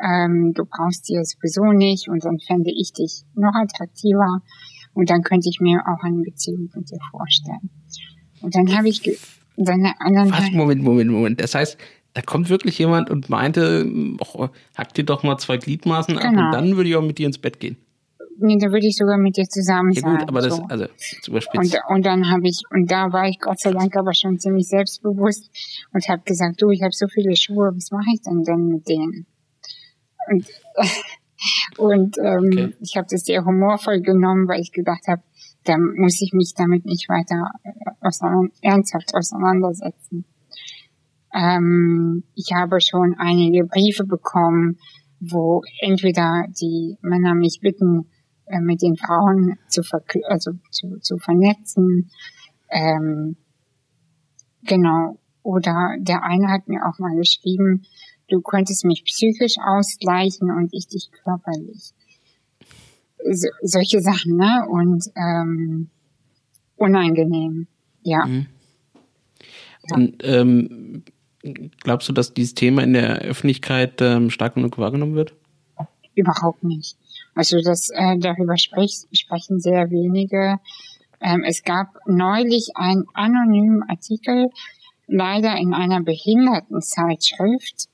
Ähm, du brauchst dir sowieso nicht und dann fände ich dich noch attraktiver und dann könnte ich mir auch eine Beziehung mit dir vorstellen. Und dann habe ich dann anderen Was, Moment, Moment, Moment. Das heißt, da kommt wirklich jemand und meinte, oh, hack dir doch mal zwei Gliedmaßen genau. ab und genau. dann würde ich auch mit dir ins Bett gehen nee, da würde ich sogar mit dir zusammen sein. Ja gut, aber das, so. also, zu überspitzt. Und, und dann habe ich, und da war ich Gott sei Dank aber schon ziemlich selbstbewusst und habe gesagt, du, ich habe so viele Schuhe, was mache ich denn denn mit denen? Und, und ähm, okay. ich habe das sehr humorvoll genommen, weil ich gedacht habe, da muss ich mich damit nicht weiter äh, auseinander, ernsthaft auseinandersetzen. Ähm, ich habe schon einige Briefe bekommen, wo entweder die Männer mich bitten, äh, mit den Frauen zu, also zu, zu vernetzen. Ähm, genau. Oder der eine hat mir auch mal geschrieben, du könntest mich psychisch ausgleichen und ich dich körperlich. So, solche Sachen, ne? Und ähm, unangenehm, ja. Mhm. Und ähm, glaubst du, dass dieses Thema in der Öffentlichkeit ähm, stark genug wahrgenommen wird? Überhaupt nicht. Also das äh, darüber sprich, sprechen sehr wenige. Ähm, es gab neulich einen anonymen Artikel, leider in einer Behindertenzeitschrift.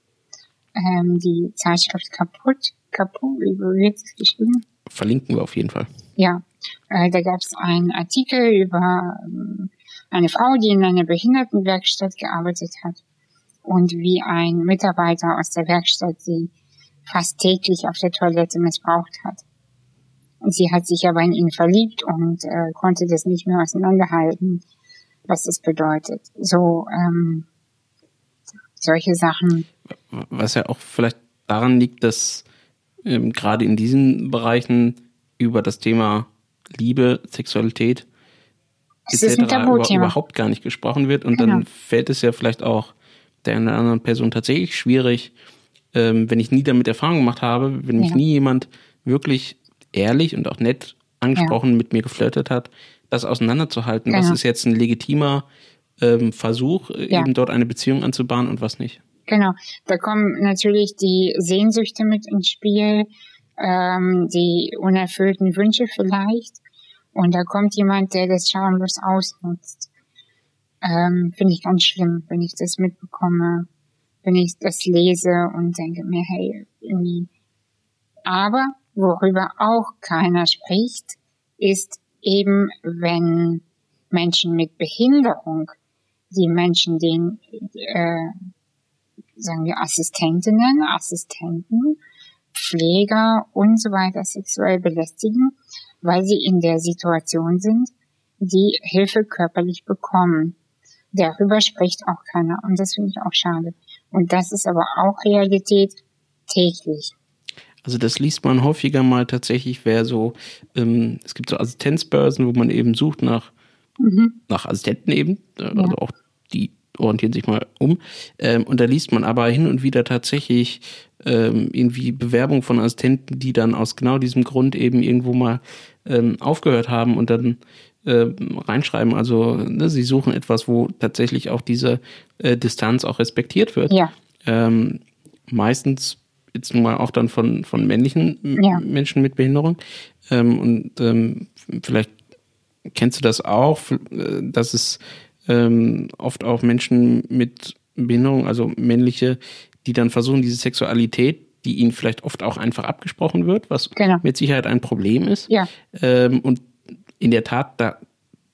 Ähm, die Zeitschrift kaputt, kaputt, wie wird es geschrieben? Verlinken wir auf jeden Fall. Ja, äh, da gab es einen Artikel über ähm, eine Frau, die in einer Behindertenwerkstatt gearbeitet hat und wie ein Mitarbeiter aus der Werkstatt sie fast täglich auf der Toilette missbraucht hat. Und sie hat sich aber in ihn verliebt und äh, konnte das nicht mehr auseinanderhalten, was das bedeutet. So ähm, solche Sachen. Was ja auch vielleicht daran liegt, dass ähm, gerade in diesen Bereichen über das Thema Liebe, Sexualität etc. Über, überhaupt gar nicht gesprochen wird und genau. dann fällt es ja vielleicht auch der anderen Person tatsächlich schwierig, ähm, wenn ich nie damit Erfahrung gemacht habe, wenn mich ja. nie jemand wirklich ehrlich und auch nett angesprochen ja. mit mir geflirtet hat, das auseinanderzuhalten. Genau. Was ist jetzt ein legitimer ähm, Versuch, ja. eben dort eine Beziehung anzubahnen und was nicht? Genau, da kommen natürlich die Sehnsüchte mit ins Spiel, ähm, die unerfüllten Wünsche vielleicht. Und da kommt jemand, der das schamlos ausnutzt. Ähm, Finde ich ganz schlimm, wenn ich das mitbekomme wenn ich das lese und denke mir, hey, irgendwie, Aber worüber auch keiner spricht, ist eben, wenn Menschen mit Behinderung, die Menschen, den, äh, sagen wir Assistentinnen, Assistenten, Pfleger und so weiter sexuell belästigen, weil sie in der Situation sind, die Hilfe körperlich bekommen. Darüber spricht auch keiner und das finde ich auch schade. Und das ist aber auch Realität täglich. Also das liest man häufiger mal tatsächlich, wer so, ähm, es gibt so Assistenzbörsen, wo man eben sucht nach, mhm. nach Assistenten eben, also ja. auch die orientieren sich mal um. Ähm, und da liest man aber hin und wieder tatsächlich ähm, irgendwie Bewerbung von Assistenten, die dann aus genau diesem Grund eben irgendwo mal ähm, aufgehört haben und dann äh, reinschreiben. Also ne, sie suchen etwas, wo tatsächlich auch diese äh, Distanz auch respektiert wird. Ja. Ähm, meistens jetzt nun mal auch dann von, von männlichen ja. Menschen mit Behinderung. Ähm, und ähm, vielleicht kennst du das auch, äh, dass es ähm, oft auch Menschen mit Behinderung, also männliche, die dann versuchen, diese Sexualität, die ihnen vielleicht oft auch einfach abgesprochen wird, was genau. mit Sicherheit ein Problem ist. Ja. Ähm, und in der Tat, da,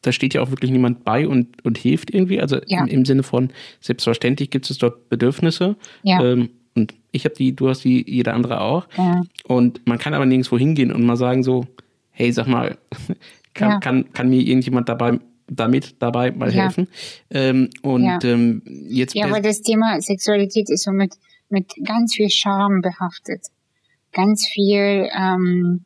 da steht ja auch wirklich niemand bei und, und hilft irgendwie. Also ja. im, im, Sinne von, selbstverständlich gibt es dort Bedürfnisse. Ja. Ähm, und ich habe die, du hast die, jeder andere auch. Ja. Und man kann aber nirgendwo hingehen und mal sagen so, hey, sag mal, kann, kann, kann mir irgendjemand dabei damit dabei mal helfen. Ähm, und ja. ähm, jetzt. Ja, aber das Thema Sexualität ist so mit, mit ganz viel Scham behaftet. Ganz viel, ähm,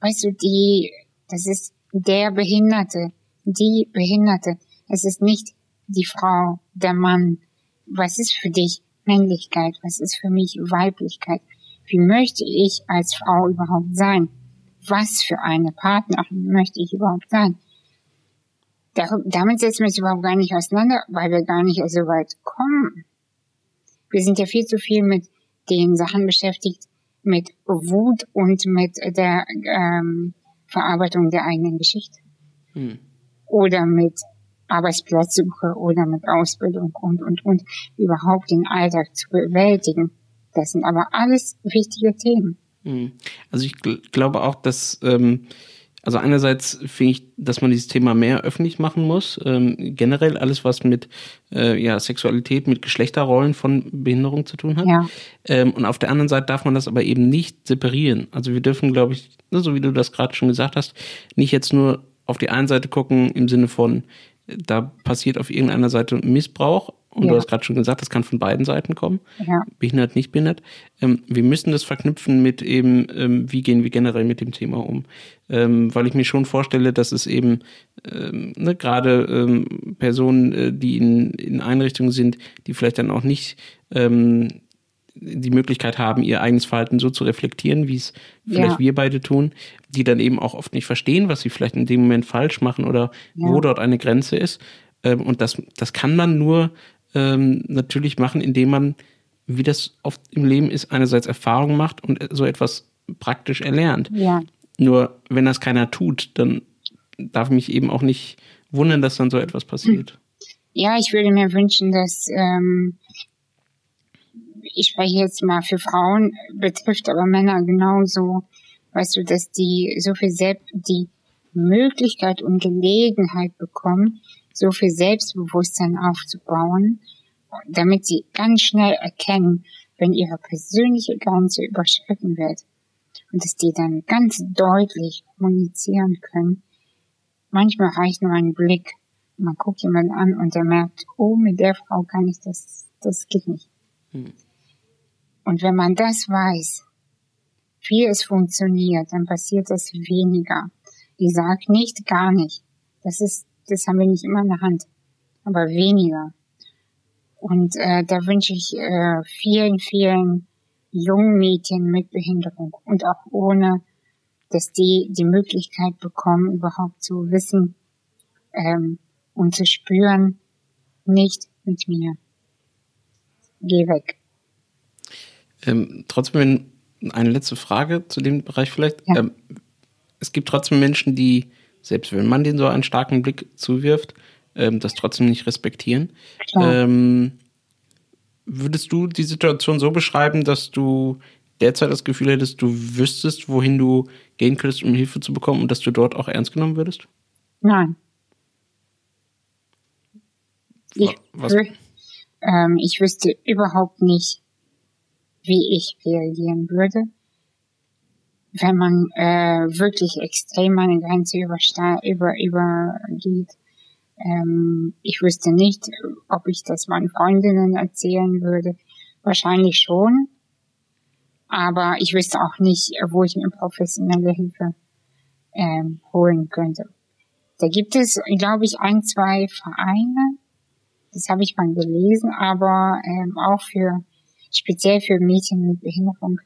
weißt du, die, das ist der Behinderte, die Behinderte. Es ist nicht die Frau, der Mann. Was ist für dich Männlichkeit? Was ist für mich Weiblichkeit? Wie möchte ich als Frau überhaupt sein? Was für eine Partnerin möchte ich überhaupt sein? damit setzen wir uns überhaupt gar nicht auseinander, weil wir gar nicht so weit kommen. Wir sind ja viel zu viel mit den Sachen beschäftigt, mit Wut und mit der ähm, Verarbeitung der eigenen Geschichte. Hm. Oder mit Arbeitsplatzsuche oder mit Ausbildung und, und, und überhaupt den Alltag zu bewältigen. Das sind aber alles wichtige Themen. Hm. Also ich gl glaube auch, dass ähm, also einerseits finde ich, dass man dieses Thema mehr öffentlich machen muss. Ähm, generell alles, was mit äh, ja, Sexualität, mit Geschlechterrollen von Behinderung zu tun hat. Ja. Ähm, und auf der anderen Seite darf man das aber eben nicht separieren. Also wir dürfen, glaube ich, ne, so wie du das gerade schon gesagt hast, nicht jetzt nur auf die eine Seite gucken im Sinne von, da passiert auf irgendeiner Seite Missbrauch, und ja. du hast gerade schon gesagt, das kann von beiden Seiten kommen. Ja. Behindert, nicht behindert. Ähm, wir müssen das verknüpfen mit eben, ähm, wie gehen wir generell mit dem Thema um. Ähm, weil ich mir schon vorstelle, dass es eben ähm, ne, gerade ähm, Personen, äh, die in, in Einrichtungen sind, die vielleicht dann auch nicht ähm, die Möglichkeit haben, ihr eigenes Verhalten so zu reflektieren, wie es vielleicht ja. wir beide tun, die dann eben auch oft nicht verstehen, was sie vielleicht in dem Moment falsch machen oder ja. wo dort eine Grenze ist. Und das, das kann man nur ähm, natürlich machen, indem man, wie das oft im Leben ist, einerseits Erfahrung macht und so etwas praktisch erlernt. Ja. Nur wenn das keiner tut, dann darf mich eben auch nicht wundern, dass dann so etwas passiert. Ja, ich würde mir wünschen, dass ähm, ich spreche jetzt mal für Frauen, betrifft aber Männer genauso, weißt du, dass die so viel selbst die Möglichkeit und Gelegenheit bekommen, so viel Selbstbewusstsein aufzubauen, damit sie ganz schnell erkennen, wenn ihre persönliche Grenze überschritten wird und dass die dann ganz deutlich kommunizieren können. Manchmal reicht nur ein Blick. Man guckt jemanden an und er merkt, oh, mit der Frau kann ich das, das geht nicht. Hm. Und wenn man das weiß, wie es funktioniert, dann passiert das weniger. Ich sag nicht gar nicht. Das ist das haben wir nicht immer in der Hand, aber weniger. Und äh, da wünsche ich äh, vielen, vielen jungen Mädchen mit Behinderung und auch ohne, dass die die Möglichkeit bekommen, überhaupt zu wissen ähm, und zu spüren, nicht mit mir. Geh weg. Ähm, trotzdem eine letzte Frage zu dem Bereich vielleicht. Ja. Ähm, es gibt trotzdem Menschen, die selbst wenn man den so einen starken Blick zuwirft, ähm, das trotzdem nicht respektieren. Ähm, würdest du die Situation so beschreiben, dass du derzeit das Gefühl hättest, du wüsstest, wohin du gehen könntest, um Hilfe zu bekommen und dass du dort auch ernst genommen würdest? Nein. Ich, Was? Ähm, ich wüsste überhaupt nicht, wie ich reagieren würde, wenn man äh, wirklich extrem eine Grenze über, übergeht. Ähm, ich wüsste nicht, ob ich das meinen Freundinnen erzählen würde. Wahrscheinlich schon. Aber ich wüsste auch nicht, wo ich mir professionelle Hilfe ähm, holen könnte. Da gibt es, glaube ich, ein, zwei Vereine. Das habe ich mal gelesen, aber ähm, auch für speziell für Mädchen mit Behinderung.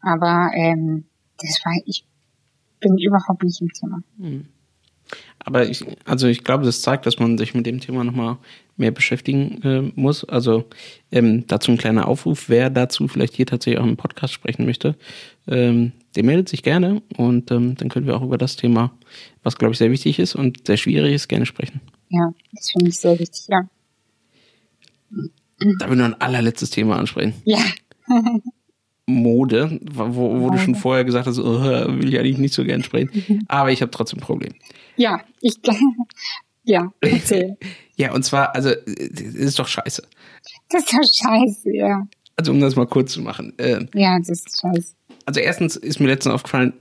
Aber ähm, das war ich bin überhaupt nicht im Thema. Mhm. Aber ich, also ich glaube, das zeigt, dass man sich mit dem Thema nochmal mehr beschäftigen äh, muss. Also ähm, dazu ein kleiner Aufruf, wer dazu vielleicht hier tatsächlich auch im Podcast sprechen möchte, ähm, der meldet sich gerne und ähm, dann können wir auch über das Thema, was glaube ich sehr wichtig ist und sehr schwierig ist, gerne sprechen. Ja, das finde ich sehr wichtig, ja. Da will ich noch ein allerletztes Thema ansprechen. Ja. Mode, wo, wo du schon vorher gesagt hast, oh, will ich eigentlich nicht so gern sprechen. Aber ich habe trotzdem ein Problem. Ja, ich ja, erzähl. ja, und zwar, also, das ist doch scheiße. Das ist doch scheiße, ja. Also, um das mal kurz zu machen. Äh, ja, das ist scheiße. Also, erstens ist mir letztens aufgefallen,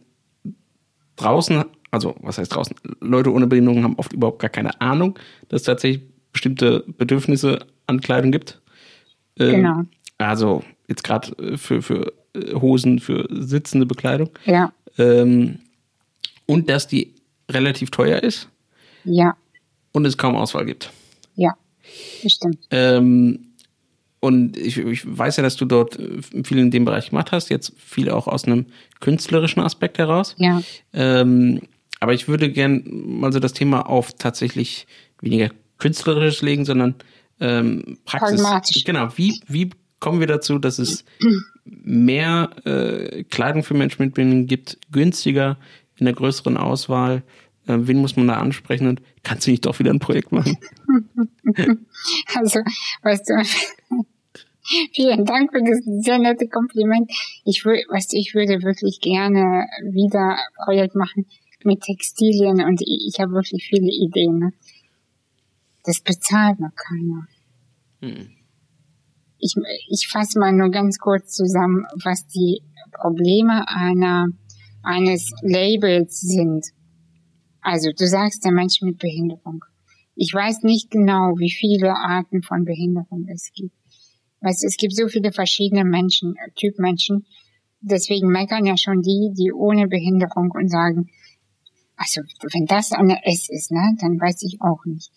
draußen, also, was heißt draußen? Leute ohne Behinderung haben oft überhaupt gar keine Ahnung, dass es tatsächlich bestimmte Bedürfnisse an Kleidung gibt. Ähm, genau. Also, jetzt gerade äh, für, für äh, Hosen, für sitzende Bekleidung. Ja. Ähm, und dass die relativ teuer ist. Ja. Und es kaum Auswahl gibt. Ja, das stimmt. Ähm, und ich, ich, weiß ja, dass du dort äh, viel in dem Bereich gemacht hast, jetzt viel auch aus einem künstlerischen Aspekt heraus. Ja. Ähm, aber ich würde gern mal so das Thema auf tatsächlich weniger künstlerisch legen, sondern ähm, Praxis. Pragmatisch. Genau. Wie, wie kommen wir dazu, dass es mehr äh, Kleidung für Menschen mit Behinderung gibt, günstiger, in der größeren Auswahl? Äh, wen muss man da ansprechen und kannst du nicht doch wieder ein Projekt machen? Also, weißt du, vielen Dank für das sehr nette Kompliment. Ich würde, weißt du, ich würde wirklich gerne wieder ein Projekt machen mit Textilien und ich, ich habe wirklich viele Ideen. Ne? Das bezahlt noch keiner. Hm ich, ich fasse mal nur ganz kurz zusammen, was die Probleme einer, eines Labels sind. Also du sagst der Mensch mit Behinderung. Ich weiß nicht genau, wie viele Arten von Behinderung es gibt. Weißt, es gibt so viele verschiedene Menschen, Typ Menschen. Deswegen meckern ja schon die, die ohne Behinderung und sagen, also wenn das eine S ist, ne, dann weiß ich auch nicht.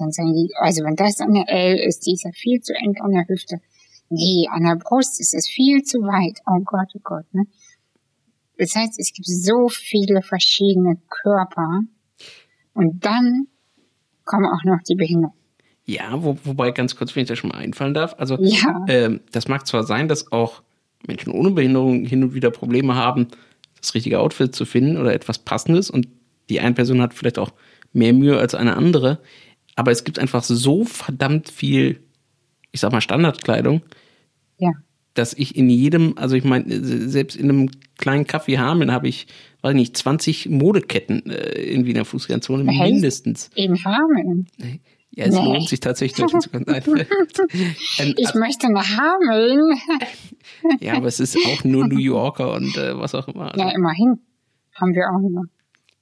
Dann sagen die, also wenn das an der L ist, die ist ja viel zu eng an der Hüfte. Nee, an der Brust ist es viel zu weit. Oh Gott, oh Gott, ne? Das heißt, es gibt so viele verschiedene Körper. Und dann kommen auch noch die Behinderungen. Ja, wo, wobei ganz kurz, wenn ich da schon mal einfallen darf. Also, ja. ähm, das mag zwar sein, dass auch Menschen ohne Behinderung hin und wieder Probleme haben, das richtige Outfit zu finden oder etwas Passendes und die eine Person hat vielleicht auch mehr Mühe als eine andere aber es gibt einfach so verdammt viel, ich sag mal, Standardkleidung, ja. dass ich in jedem, also ich meine, selbst in einem kleinen Kaffee Hameln habe ich, weiß nicht, 20 Modeketten äh, in Wiener Fußgängerzone mindestens. In Hameln? Ja, es nee. lohnt sich tatsächlich dorthin zu kommen. ähm, ich also, möchte nach Hameln. ja, aber es ist auch nur New Yorker und äh, was auch immer. Ja, immerhin haben wir auch noch.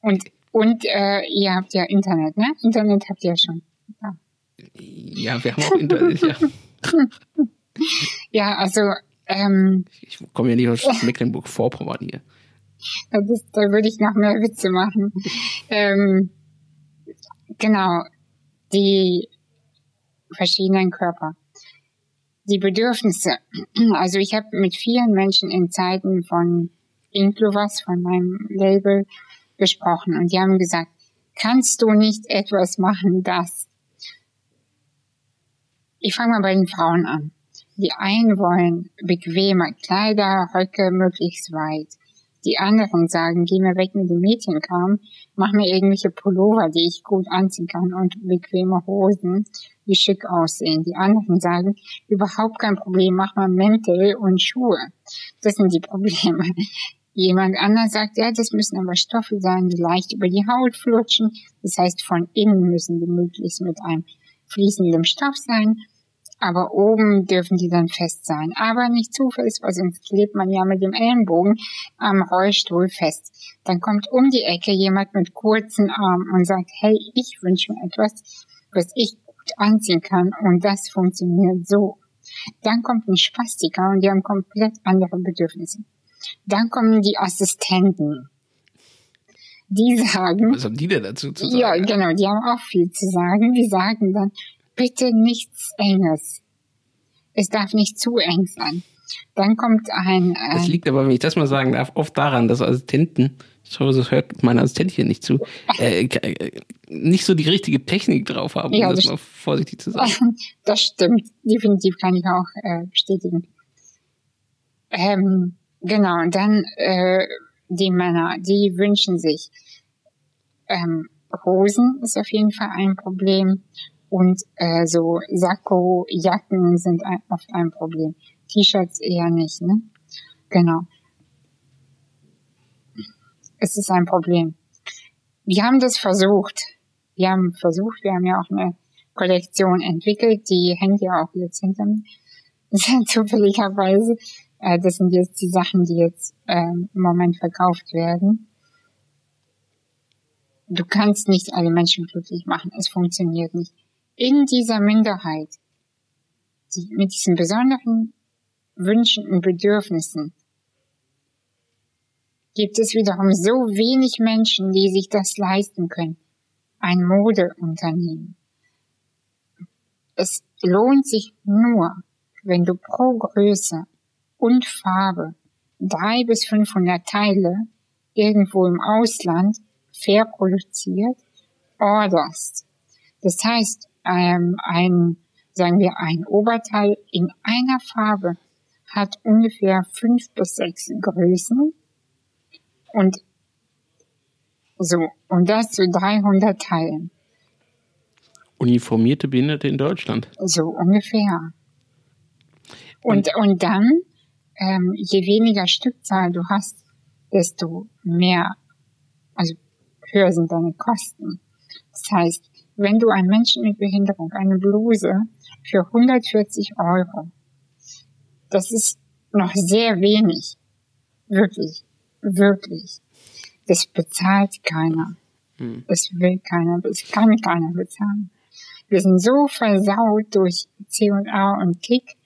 Und und äh, ihr habt ja Internet, ne? Internet habt ihr ja schon. Ja, ja wir haben auch Internet, ja. ja, also ähm, ich komme ja nicht aus Mecklenburg-Vorpommern hier. Das, da würde ich noch mehr Witze machen. ähm, genau, die verschiedenen Körper. Die Bedürfnisse. Also ich habe mit vielen Menschen in Zeiten von Inklovas, von meinem Label, gesprochen und die haben gesagt, kannst du nicht etwas machen, das? Ich fange mal bei den Frauen an. Die einen wollen bequeme Kleider, Röcke möglichst weit. Die anderen sagen, geh mir weg mit dem Mädchenkram, mach mir irgendwelche Pullover, die ich gut anziehen kann und bequeme Hosen, die schick aussehen. Die anderen sagen, überhaupt kein Problem, mach mal Mäntel und Schuhe. Das sind die Probleme. Jemand anders sagt, ja, das müssen aber Stoffe sein, die leicht über die Haut flutschen. Das heißt, von innen müssen die möglichst mit einem fließenden Stoff sein aber oben dürfen die dann fest sein. Aber nicht zu fest, weil sonst klebt man ja mit dem Ellenbogen am Rollstuhl fest. Dann kommt um die Ecke jemand mit kurzen Armen und sagt, hey, ich wünsche mir etwas, was ich gut anziehen kann und das funktioniert so. Dann kommt ein Spastiker und die haben komplett andere Bedürfnisse. Dann kommen die Assistenten. Die sagen. Was haben die denn dazu zu sagen? Ja, genau, die haben auch viel zu sagen. Die sagen dann, bitte nichts Enges. Es darf nicht zu eng sein. Dann kommt ein. Äh, das liegt aber, wenn ich das mal sagen darf, oft daran, dass Assistenten, ich hoffe, das hört mein Assistent hier nicht zu, äh, äh, nicht so die richtige Technik drauf haben, um ja, das, das mal vorsichtig zu sagen. Das stimmt, definitiv kann ich auch äh, bestätigen. Ähm, genau, und dann äh, die Männer, die wünschen sich ähm, Hosen ist auf jeden Fall ein Problem und äh, so Sakko, Jacken sind ein, oft ein Problem. T-Shirts eher nicht, ne? Genau. Es ist ein Problem. Wir haben das versucht. Wir haben versucht, wir haben ja auch eine Kollektion entwickelt, die hängt ja auch jetzt hinter mir. Zufälligerweise. Äh, das sind jetzt die Sachen, die jetzt äh, im Moment verkauft werden. Du kannst nicht alle Menschen glücklich machen. Es funktioniert nicht in dieser Minderheit, die mit diesen besonderen Wünschen und Bedürfnissen, gibt es wiederum so wenig Menschen, die sich das leisten können. Ein Modeunternehmen. Es lohnt sich nur, wenn du pro Größe und Farbe drei bis 500 Teile irgendwo im Ausland fair produziert orderst. Das heißt, ähm, ein, sagen wir, ein Oberteil in einer Farbe hat ungefähr fünf bis sechs Größen und so, und das zu 300 Teilen. Uniformierte Behinderte in Deutschland. So ungefähr. Und, und, und dann, ähm, je weniger Stückzahl du hast, desto mehr, also höher sind deine Kosten. Das heißt, wenn du einem Menschen mit Behinderung eine Bluse für 140 Euro, das ist noch sehr wenig. Wirklich. Wirklich. Das bezahlt keiner. Hm. Das will keiner. Das kann keiner bezahlen. Wir sind so versaut durch C&A und Kick.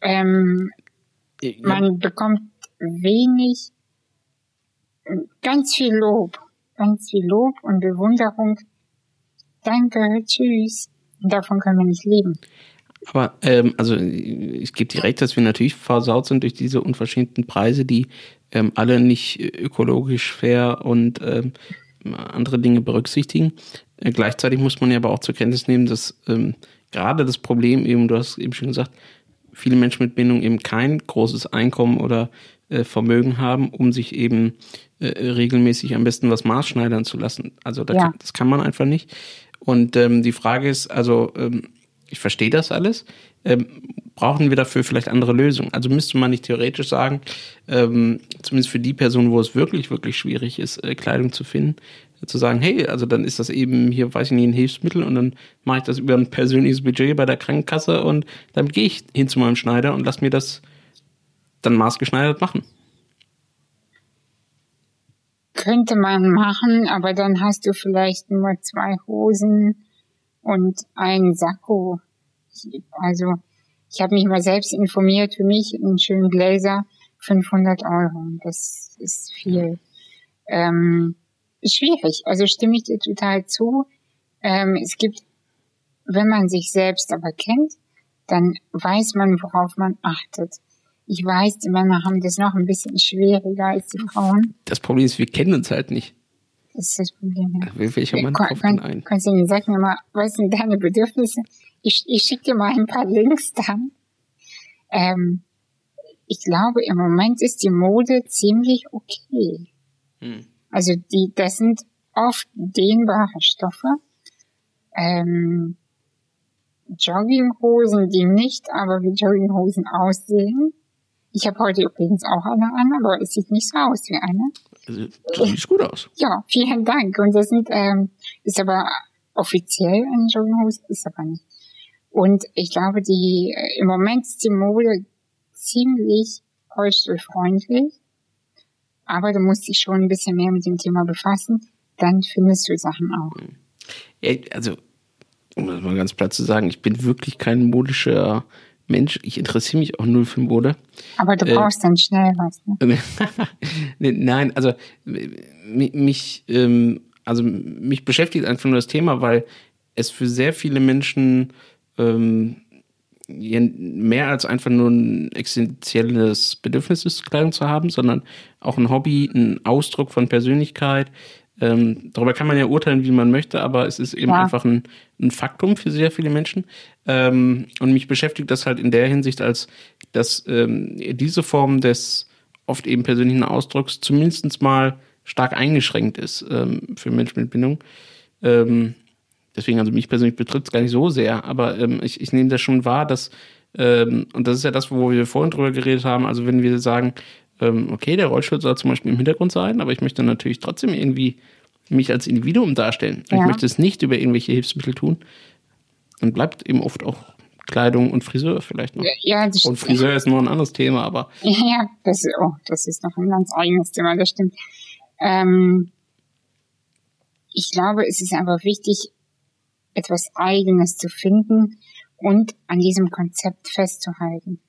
Ähm. Man bekommt wenig, ganz viel Lob, ganz viel Lob und Bewunderung danke, tschüss. Davon können wir nicht leben. Aber ähm, also ich gebe dir recht, dass wir natürlich versaut sind durch diese unverschämten Preise, die ähm, alle nicht ökologisch fair und ähm, andere Dinge berücksichtigen. Äh, gleichzeitig muss man ja aber auch zur Kenntnis nehmen, dass ähm, gerade das Problem eben, du hast eben schon gesagt, viele Menschen mit Bindung eben kein großes Einkommen oder äh, Vermögen haben, um sich eben äh, regelmäßig am besten was maßschneidern zu lassen. Also da ja. kann, das kann man einfach nicht. Und ähm, die Frage ist, also ähm, ich verstehe das alles. Ähm, brauchen wir dafür vielleicht andere Lösungen? Also müsste man nicht theoretisch sagen, ähm, zumindest für die Person, wo es wirklich, wirklich schwierig ist, äh, Kleidung zu finden, zu sagen, hey, also dann ist das eben hier, weiß ich nicht, ein Hilfsmittel und dann mache ich das über ein persönliches Budget bei der Krankenkasse und damit gehe ich hin zu meinem Schneider und lass mir das dann maßgeschneidert machen. Könnte man machen, aber dann hast du vielleicht nur zwei Hosen und einen Sakko. Also ich habe mich mal selbst informiert, für mich einen schönen Blazer 500 Euro. Das ist viel. Ähm, schwierig, also stimme ich dir total zu. Ähm, es gibt, wenn man sich selbst aber kennt, dann weiß man, worauf man achtet. Ich weiß, die Männer haben das noch ein bisschen schwieriger als die Frauen. Das Problem ist, wir kennen uns halt nicht. Das ist das Problem, ja. Welcher Mann kauft kann, ein? Kannst du mir sagen, mir mal, was sind deine Bedürfnisse? Ich, ich schicke dir mal ein paar Links dann. Ähm, ich glaube, im Moment ist die Mode ziemlich okay. Hm. Also die, das sind oft dehnbare Stoffe. Ähm, Jogginghosen, die nicht aber wie Jogginghosen aussehen. Ich habe heute übrigens auch eine an, aber es sieht nicht so aus wie eine. Also, das sieht gut aus. Ja, vielen Dank. Und das sind, ähm, ist aber offiziell eine Jogginghose, ist aber nicht. Und ich glaube, die äh, im Moment ist die Mode ziemlich rollstuhlfreundlich. Aber du musst dich schon ein bisschen mehr mit dem Thema befassen, dann findest du Sachen auch. Ja, also, um das mal ganz platt zu sagen, ich bin wirklich kein modischer Mensch. Ich interessiere mich auch null für Mode. Aber du äh, brauchst äh, dann schnell was, ne? Nein, also mich, ähm, also mich beschäftigt einfach nur das Thema, weil es für sehr viele Menschen ähm, mehr als einfach nur ein existenzielles Bedürfnis ist, Kleidung zu haben, sondern auch ein Hobby, ein Ausdruck von Persönlichkeit. Ähm, darüber kann man ja urteilen, wie man möchte, aber es ist eben ja. einfach ein, ein, Faktum für sehr viele Menschen. Ähm, und mich beschäftigt das halt in der Hinsicht, als dass ähm, diese Form des oft eben persönlichen Ausdrucks zumindest mal stark eingeschränkt ist ähm, für Menschen mit Bindung. Ähm, deswegen, also mich persönlich betrifft es gar nicht so sehr, aber ähm, ich, ich nehme das schon wahr, dass, ähm, und das ist ja das, wo wir vorhin drüber geredet haben, also wenn wir sagen, ähm, okay, der Rollstuhl soll zum Beispiel im Hintergrund sein, aber ich möchte natürlich trotzdem irgendwie mich als Individuum darstellen. Ja. Ich möchte es nicht über irgendwelche Hilfsmittel tun. Dann bleibt eben oft auch Kleidung und Friseur vielleicht noch. Ja, das und Friseur ist nur ein anderes Thema, aber. Ja, das, oh, das ist noch ein ganz eigenes Thema, das stimmt. Ähm, ich glaube, es ist einfach wichtig, etwas Eigenes zu finden und an diesem Konzept festzuhalten.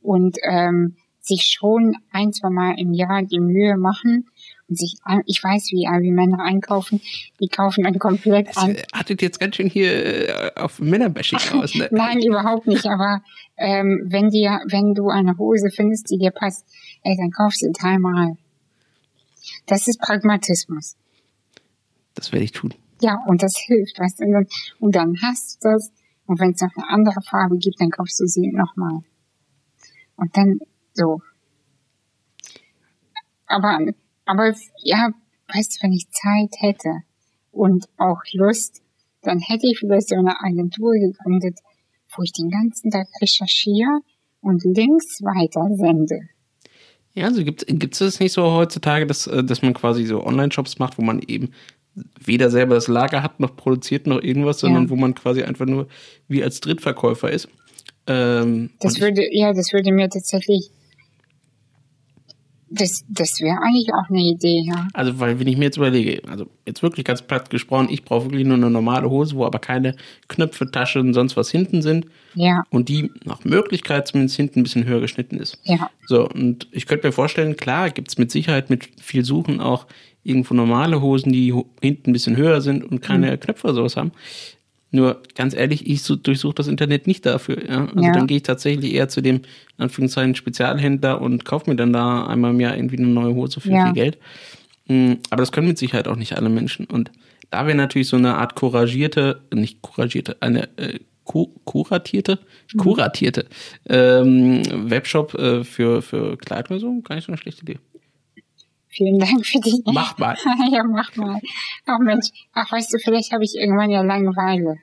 Und ähm, sich schon ein, zwei Mal im Jahr die Mühe machen und sich, ich weiß, wie, wie Männer einkaufen, die kaufen dann komplett das an. Hattet jetzt ganz schön hier äh, auf Männerbashing aus, ne? Nein, überhaupt nicht, aber ähm, wenn dir, wenn du eine Hose findest, die dir passt, ey, dann kaufst du dreimal. Das ist Pragmatismus. Das werde ich tun. Ja, und das hilft, weißt du, und dann, hast du das, und wenn es noch eine andere Farbe gibt, dann kaufst du sie nochmal. Und dann so. Aber, aber ja, weißt du, wenn ich Zeit hätte und auch Lust, dann hätte ich vielleicht so eine Agentur gegründet, wo ich den ganzen Tag recherchiere und Links weiter sende. Ja, also gibt es das nicht so heutzutage, dass, äh, dass man quasi so Online-Shops macht, wo man eben weder selber das Lager hat, noch produziert, noch irgendwas, sondern ja. wo man quasi einfach nur wie als Drittverkäufer ist. Ähm, das würde, ja, das würde mir tatsächlich das, das wäre eigentlich auch eine Idee, ja. Also, weil wenn ich mir jetzt überlege, also jetzt wirklich ganz platt gesprochen, ich brauche wirklich nur eine normale Hose, wo aber keine Knöpfe, Tasche und sonst was hinten sind. Ja. Und die nach Möglichkeit zumindest hinten ein bisschen höher geschnitten ist. Ja. So, und ich könnte mir vorstellen, klar, gibt's mit Sicherheit mit viel Suchen auch irgendwo normale Hosen, die hinten ein bisschen höher sind und keine mhm. Knöpfe oder sowas haben. Nur ganz ehrlich, ich durchsuche das Internet nicht dafür. Ja? Also ja. dann gehe ich tatsächlich eher zu dem, in Anführungszeichen, Spezialhändler und kaufe mir dann da einmal im Jahr irgendwie eine neue Hose für ja. viel Geld. Hm, aber das können mit Sicherheit auch nicht alle Menschen. Und da wäre natürlich so eine Art couragierte, nicht couragierte, eine äh, kuratierte, mhm. kuratierte ähm, Webshop äh, für, für Kleidung so, gar nicht so eine schlechte Idee. Vielen Dank für die. Mach mal. ja, mach mal. Ach Mensch, ach weißt du, vielleicht habe ich irgendwann ja Langeweile.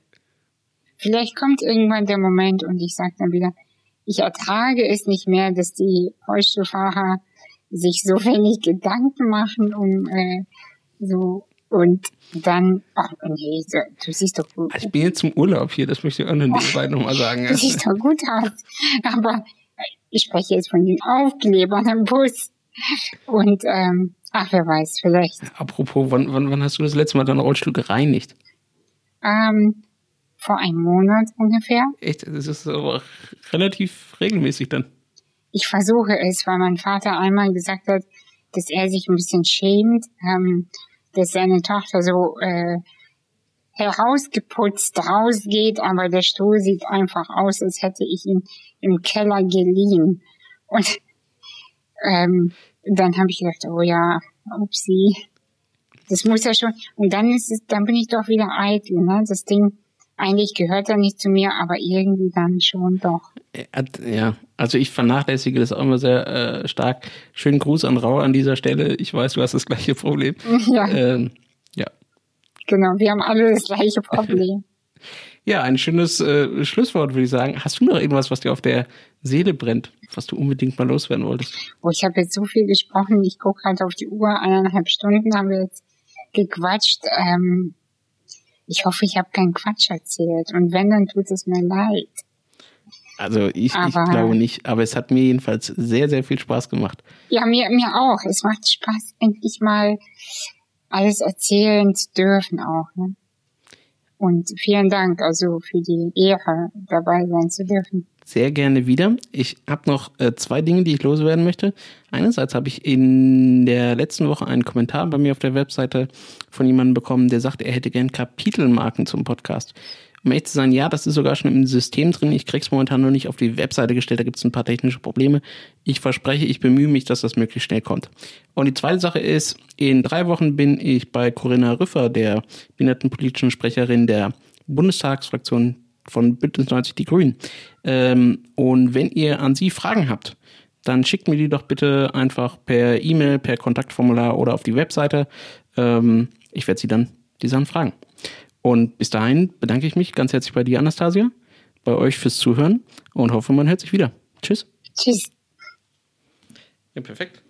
Vielleicht kommt irgendwann der Moment und ich sage dann wieder, ich ertrage es nicht mehr, dass die Rollstuhlfahrer sich so wenig Gedanken machen um äh, so und dann, ach nee, du siehst doch gut. Ich bin jetzt zum Urlaub hier, das möchte ich auch nebenbei nochmal sagen. Du siehst doch gut aus. Aber ich spreche jetzt von den Aufklebern im Bus. Und ähm, ach, wer weiß, vielleicht. Apropos, wann, wann, wann hast du das letzte Mal deinen Rollstuhl gereinigt? Ähm, vor einem Monat ungefähr. Echt? Das ist aber relativ regelmäßig dann. Ich versuche es, weil mein Vater einmal gesagt hat, dass er sich ein bisschen schämt, ähm, dass seine Tochter so äh, herausgeputzt rausgeht, aber der Stuhl sieht einfach aus, als hätte ich ihn im Keller geliehen. Und ähm, dann habe ich gedacht, oh ja, upsie. Das muss ja schon. Und dann ist es, dann bin ich doch wieder eitel, ne? Das Ding eigentlich gehört er nicht zu mir, aber irgendwie dann schon doch. Ja, also ich vernachlässige das auch immer sehr äh, stark. Schönen Gruß an Rau an dieser Stelle. Ich weiß, du hast das gleiche Problem. Ja. Ähm, ja. Genau, wir haben alle das gleiche Problem. ja, ein schönes äh, Schlusswort, würde ich sagen. Hast du noch irgendwas, was dir auf der Seele brennt, was du unbedingt mal loswerden wolltest? Oh, ich habe jetzt so viel gesprochen. Ich gucke halt auf die Uhr. Eineinhalb Stunden haben wir jetzt gequatscht. Ähm, ich hoffe, ich habe keinen Quatsch erzählt. Und wenn, dann tut es mir leid. Also ich, ich glaube nicht, aber es hat mir jedenfalls sehr, sehr viel Spaß gemacht. Ja, mir, mir auch. Es macht Spaß, endlich mal alles erzählen zu dürfen auch. Ne? Und vielen Dank also für die Ehre, dabei sein zu dürfen sehr gerne wieder. Ich habe noch äh, zwei Dinge, die ich loswerden möchte. Einerseits habe ich in der letzten Woche einen Kommentar bei mir auf der Webseite von jemandem bekommen, der sagt, er hätte gern Kapitelmarken zum Podcast. Um echt sein, ja, das ist sogar schon im System drin. Ich krieg's momentan noch nicht auf die Webseite gestellt, da gibt's ein paar technische Probleme. Ich verspreche, ich bemühe mich, dass das möglichst schnell kommt. Und die zweite Sache ist, in drei Wochen bin ich bei Corinna Rüffer, der behindertenpolitischen Sprecherin der Bundestagsfraktion von Bündnis 90 Die Grünen. Ähm, und wenn ihr an sie Fragen habt, dann schickt mir die doch bitte einfach per E-Mail, per Kontaktformular oder auf die Webseite. Ähm, ich werde sie dann die Sachen fragen. Und bis dahin bedanke ich mich ganz herzlich bei dir, Anastasia, bei euch fürs Zuhören und hoffe, man hört sich wieder. Tschüss. Tschüss. Ja, perfekt.